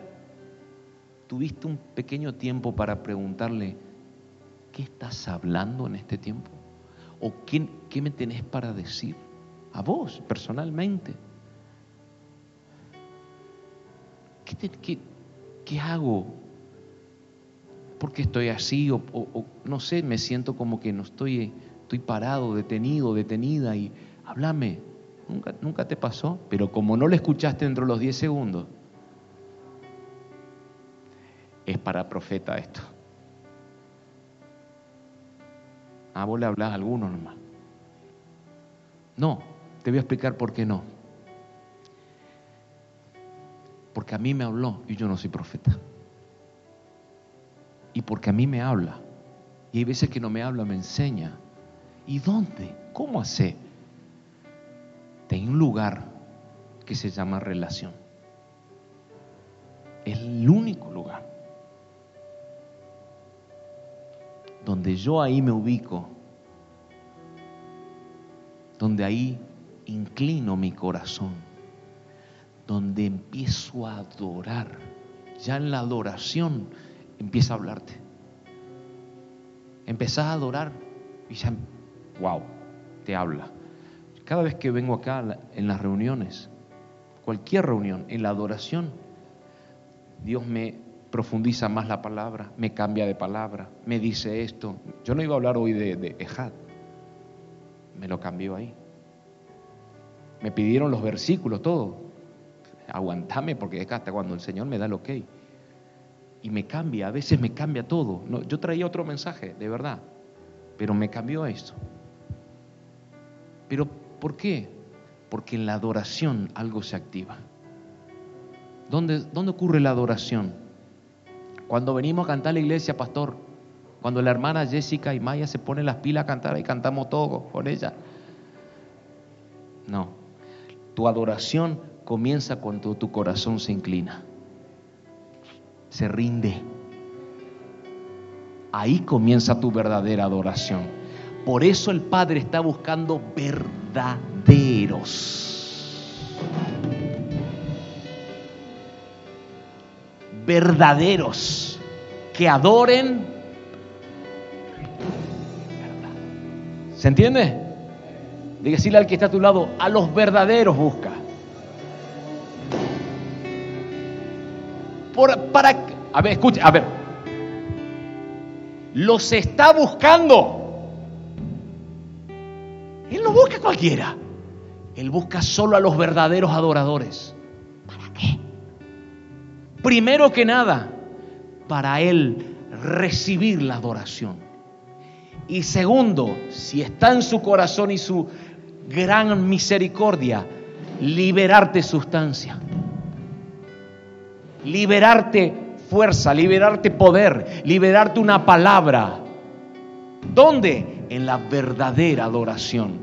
tuviste un pequeño tiempo para preguntarle, ¿qué estás hablando en este tiempo? ¿O qué, me tenés para decir? A vos, personalmente. ¿Qué, te, qué, ¿qué hago? ¿Por qué estoy así? O, no sé, me siento como que no estoy, estoy parado, detenido, detenida y háblame. ¿Nunca, nunca te pasó, pero como no lo escuchaste dentro de los 10 segundos, es para profeta esto. Ah, vos le hablas a alguno nomás. No, te voy a explicar por qué no porque a mí me habló y yo no soy profeta. Y porque a mí me habla. Y hay veces que no me habla, me enseña. ¿Y dónde? ¿Cómo hace? Hay un lugar que se llama relación. Es el único lugar donde yo ahí me ubico, donde ahí inclino mi corazón donde empiezo a adorar. Ya en la adoración empieza a hablarte. empezás a adorar y ya, wow, te habla. Cada vez que vengo acá en las reuniones, cualquier reunión, en la adoración, Dios me profundiza más la palabra, me cambia de palabra, me dice esto. Yo no iba a hablar hoy de, Ejad, me lo cambió ahí. Me pidieron los versículos, todo. Aguantame porque es hasta cuando el Señor me da el ok. Y me cambia, a veces me cambia todo. No, yo traía otro mensaje, de verdad, pero me cambió esto. Pero ¿por qué? Porque en la adoración algo se activa. ¿Dónde, dónde ocurre la adoración? Cuando venimos a cantar a la iglesia, pastor, cuando la hermana Jessica y Maya se ponen las pilas a cantar y cantamos todo con ella. No, tu adoración comienza cuando tu corazón se inclina, se rinde. Ahí comienza tu verdadera adoración. Por eso el Padre está buscando verdaderos. Verdaderos que adoren. ¿Se entiende? Dígale al que está a tu lado, a los verdaderos busca. Por, para, a ver, escuche, a ver. Los está buscando. Él no busca a cualquiera. Él busca solo a los verdaderos adoradores. Primero que nada, para Él recibir la adoración. Y segundo, si está en su corazón y su gran misericordia, liberarte sustancia, liberarte fuerza, liberarte poder, liberarte una palabra. ¿Dónde? En la verdadera adoración.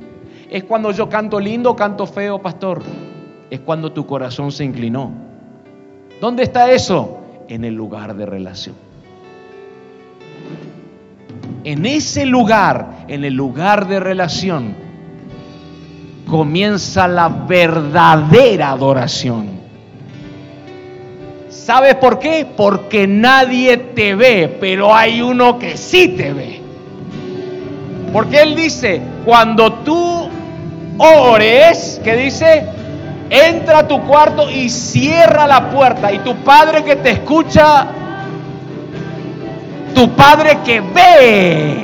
Es cuando yo canto lindo, canto feo, pastor. Es cuando tu corazón se inclinó. ¿Dónde está eso? En el lugar de relación. En ese lugar, en el lugar de relación, comienza la verdadera adoración. ¿Sabes por qué? Porque nadie te ve, pero hay uno que sí te ve. Porque Él dice, cuando tú ores, ¿qué dice? Entra a tu cuarto y cierra la puerta. Y tu Padre que te escucha, tu Padre que ve,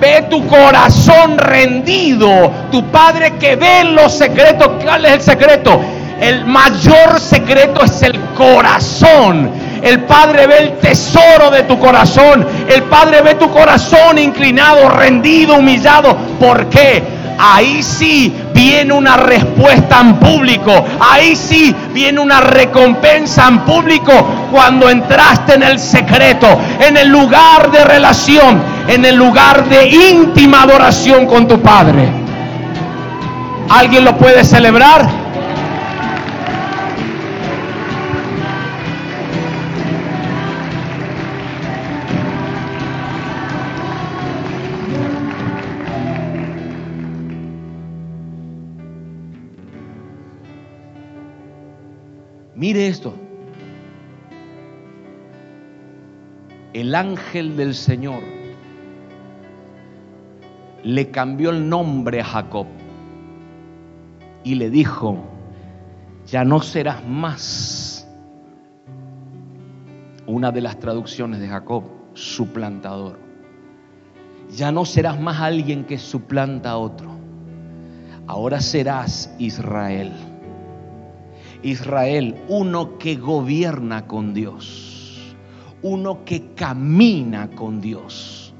ve tu corazón rendido, tu Padre que ve los secretos. ¿Cuál es el secreto? El mayor secreto es el corazón. El Padre ve el tesoro de tu corazón. El Padre ve tu corazón inclinado, rendido, humillado. ¿Por qué? Ahí sí viene una respuesta en público. Ahí sí viene una recompensa en público cuando entraste en el secreto, en el lugar de relación, en el lugar de íntima adoración con tu Padre. ¿Alguien lo puede celebrar? Mire esto. El ángel del Señor le cambió el nombre a Jacob y le dijo, ya no serás más una de las traducciones de Jacob, suplantador. Ya no serás más alguien que suplanta a otro. Ahora serás Israel. Israel, uno que gobierna con Dios, uno que camina con Dios.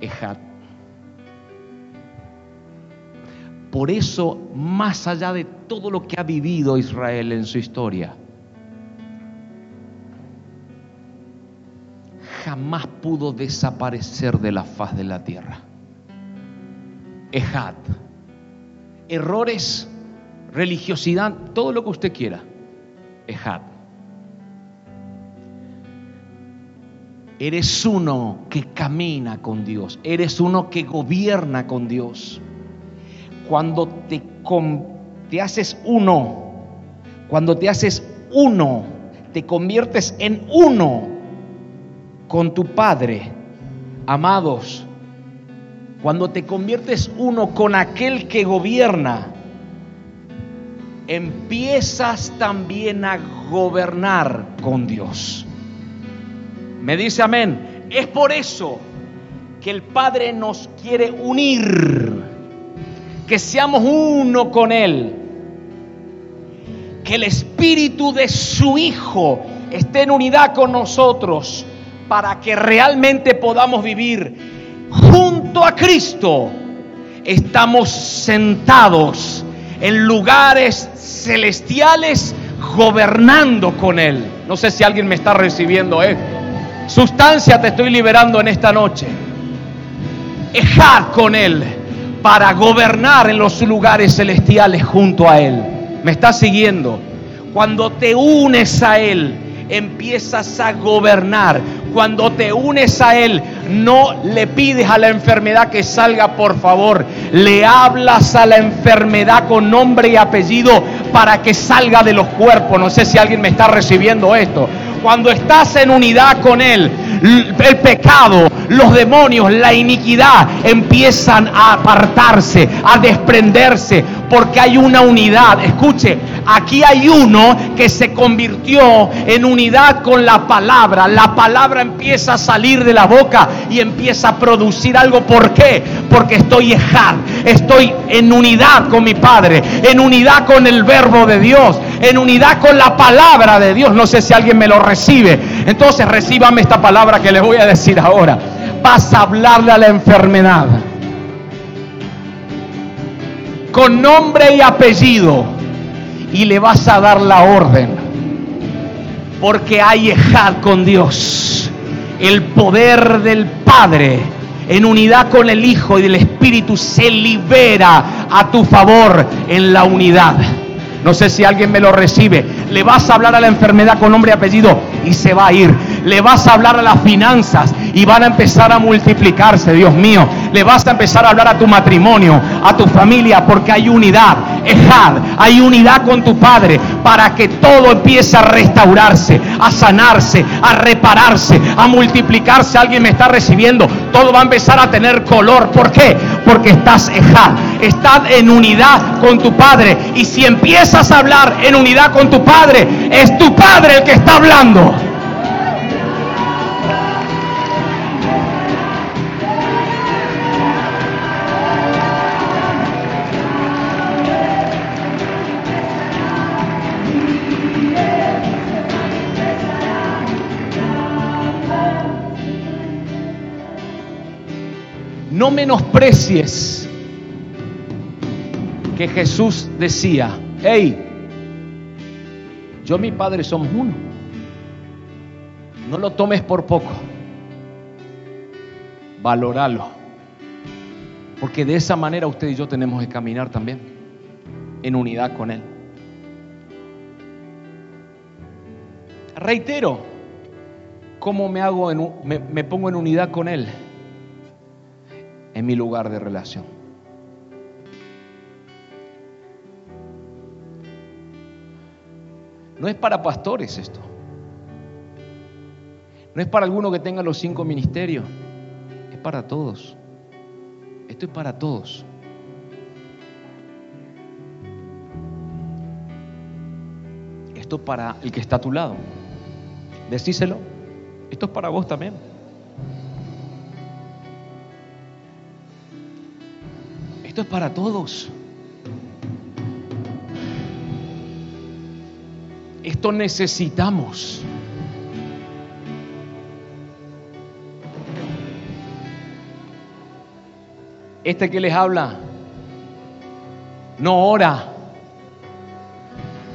Ejat. Por eso, más allá de todo lo que ha vivido Israel en su historia, jamás pudo desaparecer de la faz de la tierra. Ejat. Errores religiosidad, todo lo que usted quiera. Ejad. Eres uno que camina con Dios, eres uno que gobierna con Dios. Cuando te, te haces uno, cuando te haces uno, te conviertes en uno con tu Padre, Amados, cuando te conviertes uno con aquel que gobierna, empiezas también a gobernar con Dios. Me dice amén. Es por eso que el Padre nos quiere unir, que seamos uno con Él, que el Espíritu de su Hijo esté en unidad con nosotros para que realmente podamos vivir junto a Cristo. Estamos sentados en lugares celestiales gobernando con Él. No sé si alguien me está recibiendo esto. Sustancia te estoy liberando en esta noche. Ejad con Él para gobernar en los lugares celestiales junto a Él. ¿Me estás siguiendo? Cuando te unes a Él, empiezas a gobernar. Cuando te unes a Él, no le pides a la enfermedad que salga, por favor. Le hablas a la enfermedad con nombre y apellido para que salga de los cuerpos. No sé si alguien me está recibiendo esto. Cuando estás en unidad con Él, el pecado, los demonios, la iniquidad empiezan a apartarse, a desprenderse, porque hay una unidad. Escuche, aquí hay uno que se convirtió en unidad con la palabra. La palabra empieza a salir de la boca y empieza a producir algo. ¿Por qué? Porque estoy estoy en unidad con mi Padre, en unidad con el verbo de Dios, en unidad con la palabra de Dios. No sé si alguien me lo recibe. Entonces recíbame esta palabra que les voy a decir ahora. Vas a hablarle a la enfermedad con nombre y apellido y le vas a dar la orden. Porque hay ejad con Dios. El poder del Padre en unidad con el Hijo y del Espíritu se libera a tu favor en la unidad. No sé si alguien me lo recibe. Le vas a hablar a la enfermedad con nombre y apellido y se va a ir. Le vas a hablar a las finanzas y van a empezar a multiplicarse, Dios mío. Le vas a empezar a hablar a tu matrimonio, a tu familia, porque hay unidad. Ejad, hay unidad con tu Padre para que todo empiece a restaurarse, a sanarse, a repararse, a multiplicarse. Alguien me está recibiendo. Todo va a empezar a tener color. ¿Por qué? Porque estás ejad, estás en unidad con tu Padre. Y si empiezas a hablar en unidad con tu Padre, es tu Padre el que está hablando. No menosprecies que Jesús decía, hey, yo y mi Padre somos uno. No lo tomes por poco. Valóralo. Porque de esa manera usted y yo tenemos que caminar también en unidad con Él. Reitero, ¿cómo me, hago en, me pongo en unidad con Él? En mi lugar de relación. No es para pastores esto. No es para alguno que tenga los cinco ministerios. Es para todos. Esto es para todos. Esto es para el que está a tu lado. Decíselo. Esto es para vos también. Esto es para todos. Esto necesitamos. Este que les habla no ora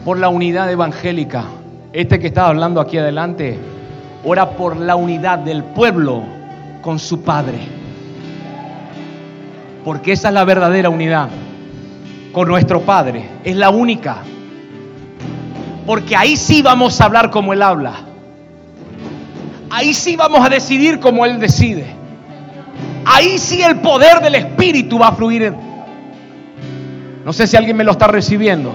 por la unidad evangélica. Este que está hablando aquí adelante ora por la unidad del pueblo con su Padre. Porque esa es la verdadera unidad con nuestro Padre. Es la única. Porque ahí sí vamos a hablar como Él habla. Ahí sí vamos a decidir como Él decide. Ahí sí el poder del Espíritu va a fluir. No sé si alguien me lo está recibiendo.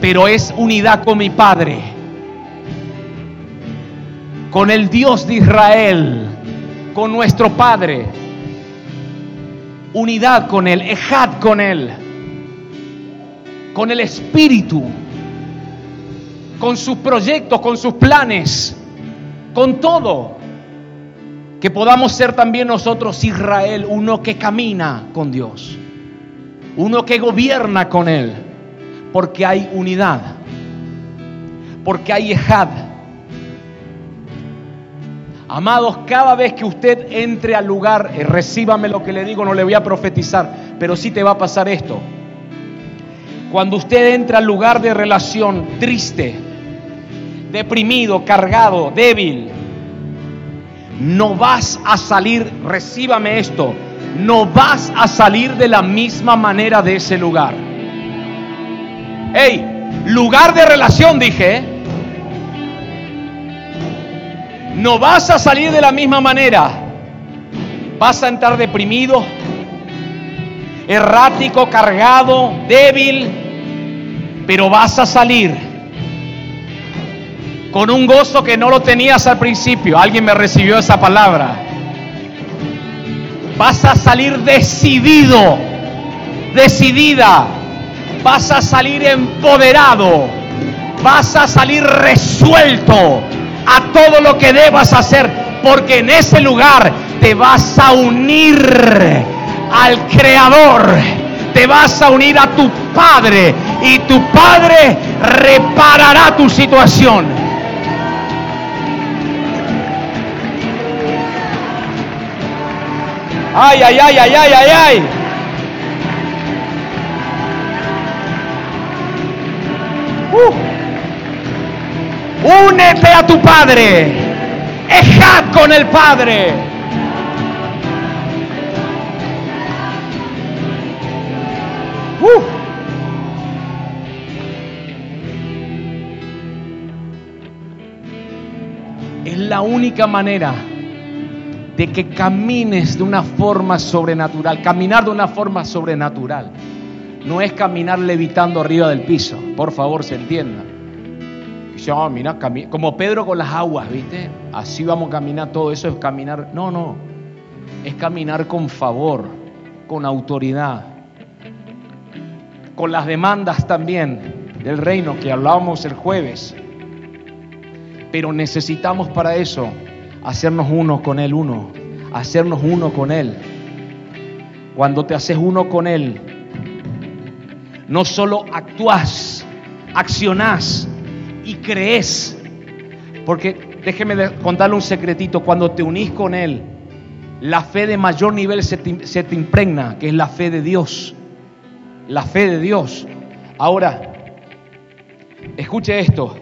Pero es unidad con mi Padre. Con el Dios de Israel. con nuestro Padre, unidad con Él, ejad con Él, con el Espíritu, con sus proyectos, con sus planes, con todo. Que podamos ser también nosotros Israel, uno que camina con Dios, uno que gobierna con Él, porque hay unidad, porque hay ejad. Amados, cada vez que usted entre al lugar, eh, recíbame lo que le digo, no le voy a profetizar, pero sí te va a pasar esto. Cuando usted entra al lugar de relación triste, deprimido, cargado, débil, no vas a salir, recíbame esto, no vas a salir de la misma manera de ese lugar. Hey, lugar de relación, dije. ¿eh? No vas a salir de la misma manera. Vas a entrar deprimido, errático, cargado, débil, pero vas a salir con un gozo que no lo tenías al principio. Alguien me recibió esa palabra. Vas a salir decidido, decidida. Vas a salir empoderado. Vas a salir resuelto a todo lo que debas hacer, porque en ese lugar te vas a unir al Creador, te vas a unir a tu Padre y tu Padre reparará tu situación. Ay, ay, ay, ay, ay, ay, ay. Uh. Únete a tu Padre. Ejad con el Padre. Uh. Es la única manera de que camines de una forma sobrenatural. Caminar de una forma sobrenatural. No es caminar levitando arriba del piso. Por favor, se entienda como Pedro con las aguas, ¿viste? Así vamos a caminar, todo eso es caminar. No, no, es caminar con favor, con autoridad, con las demandas también del reino que hablábamos el jueves. Pero necesitamos para eso hacernos uno con Él, uno, hacernos uno con Él. Cuando te haces uno con Él, no solo actúas, accionás, y crees. Porque déjeme contarle un secretito, cuando te unís con Él, la fe de mayor nivel se te, impregna, que es la fe de Dios. La fe de Dios. Ahora, escuche esto,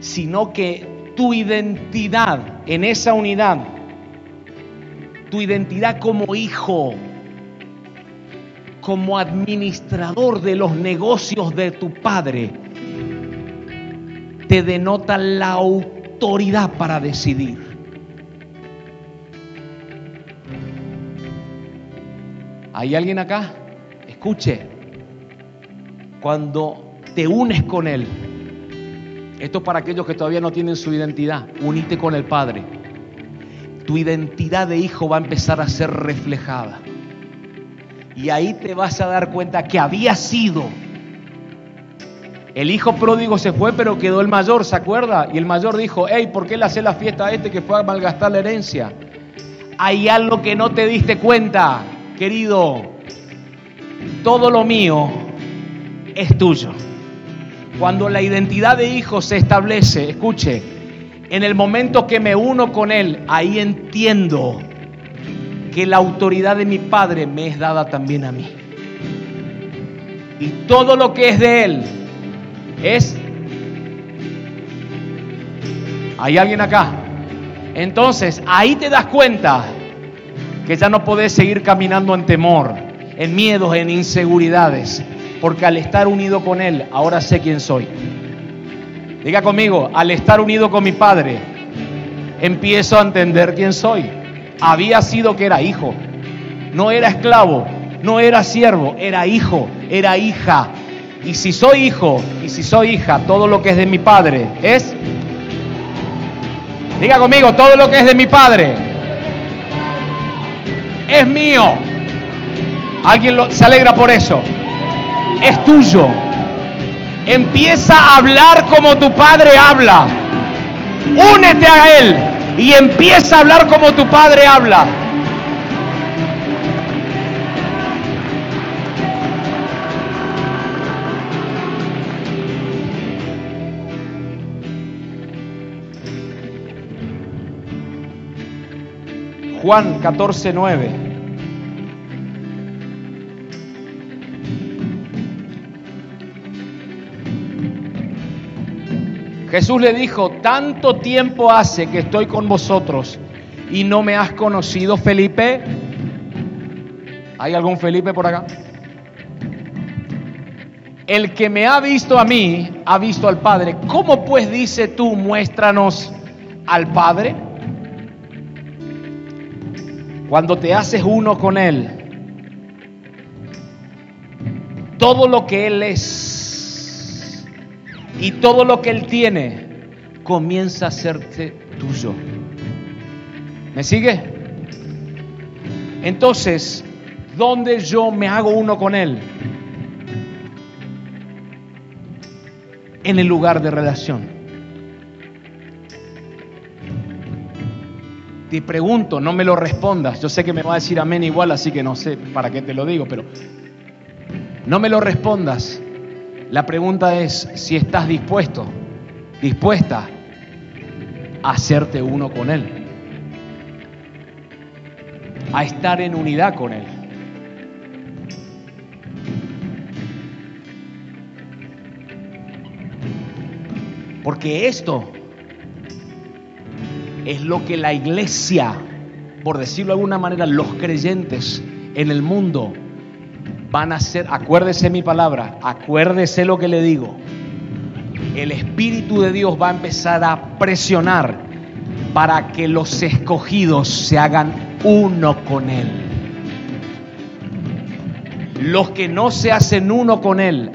sino que tu identidad en esa unidad, tu identidad como hijo, como administrador de los negocios de tu padre, te denota la autoridad para decidir. ¿Hay alguien acá? Escuche, cuando te unes con Él, esto es para aquellos que todavía no tienen su identidad, unite con el Padre. Tu identidad de hijo va a empezar a ser reflejada. Y ahí te vas a dar cuenta que había sido el hijo pródigo se fue, pero quedó el mayor, ¿se acuerda? Y el mayor dijo, hey, ¿por qué le hace la fiesta a este que fue a malgastar la herencia? Hay algo que no te diste cuenta, querido. Todo lo mío es tuyo. Cuando la identidad de hijo se establece, escuche, en el momento que me uno con él, ahí entiendo que la autoridad de mi padre me es dada también a mí. Y todo lo que es de él es... ¿Hay alguien acá? Entonces, ahí te das cuenta que ya no podés seguir caminando en temor, en miedos, en inseguridades, porque al estar unido con Él, ahora sé quién soy. Diga conmigo, al estar unido con mi Padre, empiezo a entender quién soy. Había sido que era hijo, no era esclavo, no era siervo, era hijo, era hija, y si soy hijo y si soy hija, todo lo que es de mi padre es... Diga conmigo, todo lo que es de mi padre es mío. Alguien se alegra por eso. Es tuyo. Empieza a hablar como tu padre habla. Únete a Él y empieza a hablar como tu padre habla. Juan 14, 9. Jesús le dijo, tanto tiempo hace que estoy con vosotros y no me has conocido, Felipe. ¿Hay algún Felipe por acá? El que me ha visto a mí, ha visto al Padre. ¿Cómo pues dice tú, muéstranos al Padre? Cuando te haces uno con Él, todo lo que Él es y todo lo que Él tiene comienza a serte tuyo. ¿Me sigue? Entonces, ¿dónde yo me hago uno con Él? En el lugar de relación. Te pregunto, no me lo respondas. Yo sé que me va a decir amén igual, así que no sé para qué te lo digo, pero no me lo respondas. La pregunta es si estás dispuesto, dispuesta a hacerte uno con Él, a estar en unidad con Él. Porque esto es lo que la iglesia, por decirlo de alguna manera, los creyentes en el mundo van a hacer. Acuérdese mi palabra, acuérdese lo que le digo. El Espíritu de Dios va a empezar a presionar para que los escogidos se hagan uno con Él. Los que no se hacen uno con Él,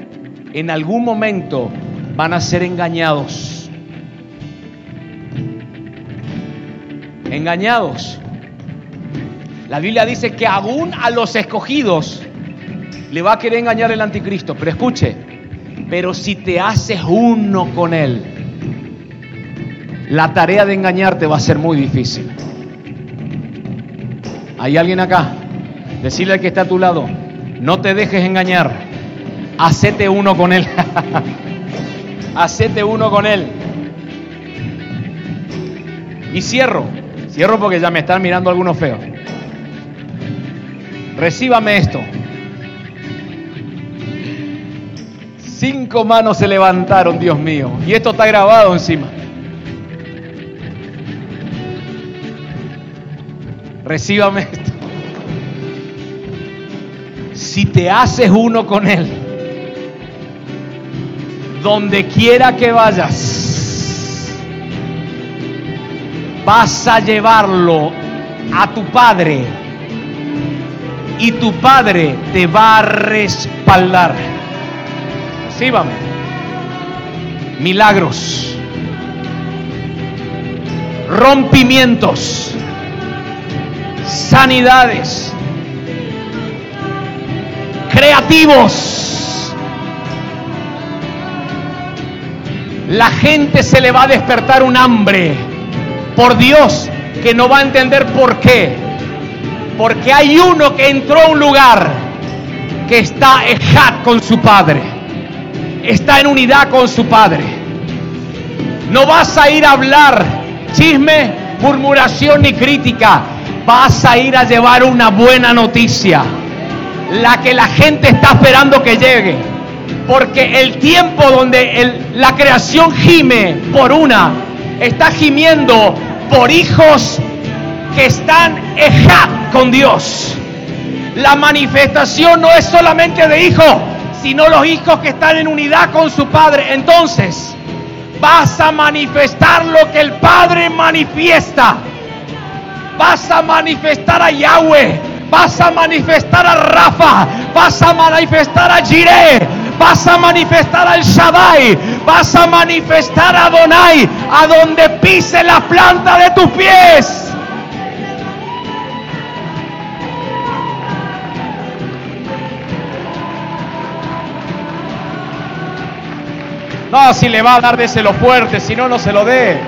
en algún momento van a ser engañados engañados. La Biblia dice que aún a los escogidos le va a querer engañar el anticristo. Pero escuche, pero si te haces uno con él, la tarea de engañarte va a ser muy difícil. ¿Hay alguien acá? Decirle al que está a tu lado, no te dejes engañar, hacete uno con él. [LAUGHS] hacete uno con él. Y cierro. Cierro porque ya me están mirando algunos feos. Recíbame esto. Cinco manos se levantaron, Dios mío. Y esto está grabado encima. Recíbame esto. Si te haces uno con Él, donde quiera que vayas, vas a llevarlo a tu padre y tu padre te va a respaldar. Recíbame. Milagros, rompimientos, sanidades, creativos. La gente se le va a despertar un hambre por Dios que no va a entender por qué. Porque hay uno que entró a un lugar que está ejat con su padre. Está en unidad con su padre. No vas a ir a hablar chisme, murmuración ni crítica. Vas a ir a llevar una buena noticia. La que la gente está esperando que llegue. Porque el tiempo donde la creación gime por una, está gimiendo por hijos que están ejat con Dios. La manifestación no es solamente de hijos, sino los hijos que están en unidad con su Padre. Entonces, vas a manifestar lo que el Padre manifiesta. Vas a manifestar a Yahweh. Vas a manifestar a Rafa. Vas a manifestar a Jireh vas a manifestar al Shaddai, vas a manifestar a Donai, a donde pise la planta de tus pies. No, si le va a dar, déselo fuerte, si no, no se lo dé.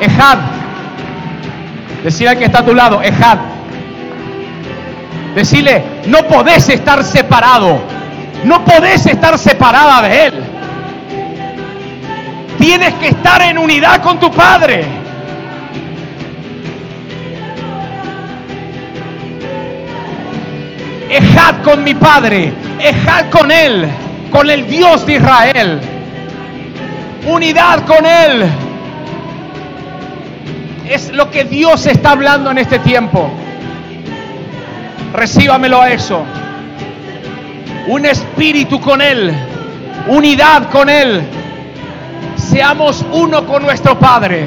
Ejad, Decirle al que está a tu lado, Ejad. Decirle, no podés estar separado. No podés estar separada de Él. Tienes que estar en unidad con tu Padre. Ejad con mi Padre, ejad con Él, con el Dios de Israel. Unidad con Él. Es lo que Dios está hablando en este tiempo. Recíbamelo a eso. Un espíritu con Él, unidad con Él. Seamos uno con nuestro Padre,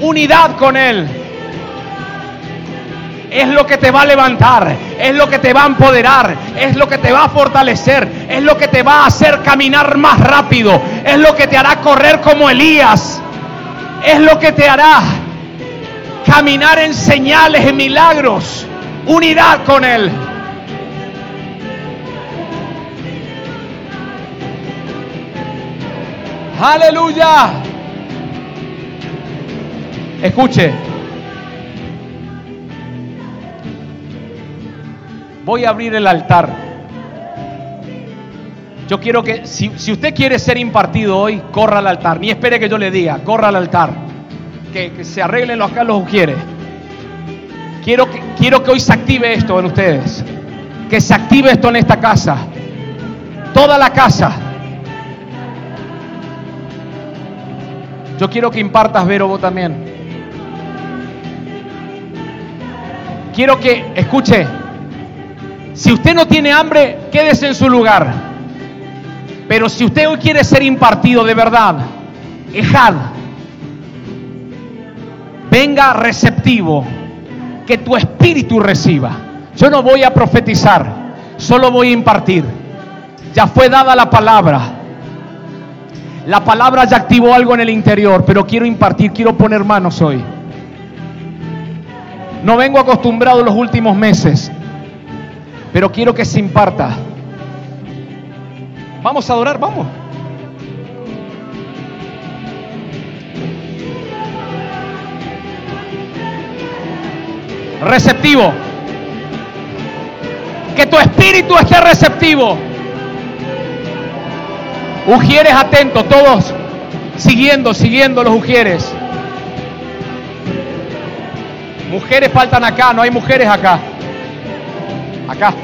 unidad con Él es lo que te va a levantar, es lo que te va a empoderar, es lo que te va a fortalecer, es lo que te va a hacer caminar más rápido, es lo que te hará correr como Elías, es lo que te hará caminar en señales, en milagros, unidad con Él. Aleluya. Escuche, voy a abrir el altar. Yo quiero que, si, usted quiere ser impartido hoy, corra al altar. Ni espere que yo le diga, corra al altar. Que, se arreglen los acá los quiere. Quiero que, quiero que hoy se active esto en ustedes. Que se active esto en esta casa. Toda la casa. Yo quiero que impartas, Vero, vos también. Quiero que, escuche, si usted no tiene hambre, quédese en su lugar. Pero si usted hoy quiere ser impartido de verdad, ejad, venga receptivo, que tu espíritu reciba. Yo no voy a profetizar, solo voy a impartir. Ya fue dada la palabra. La palabra ya activó algo en el interior, pero quiero impartir, quiero poner manos hoy. No vengo acostumbrado los últimos meses pero quiero que se imparta. Vamos a adorar, vamos. Receptivo. Que tu espíritu esté receptivo. Ujieres atentos, todos siguiendo, siguiendo los ujieres. Mujeres faltan acá, no hay mujeres acá. Acá.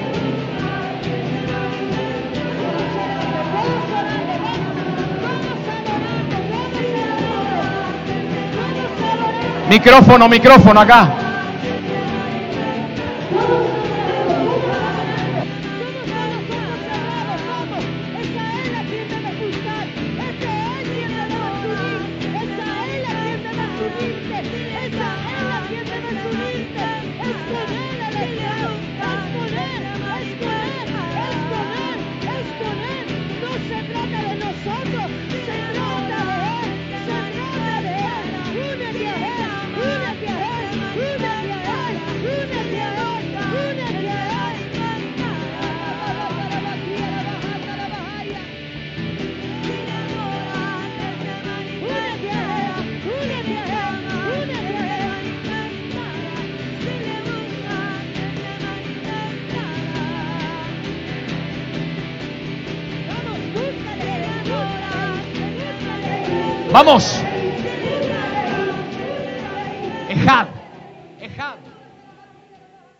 Micrófono, micrófono acá. Vamos.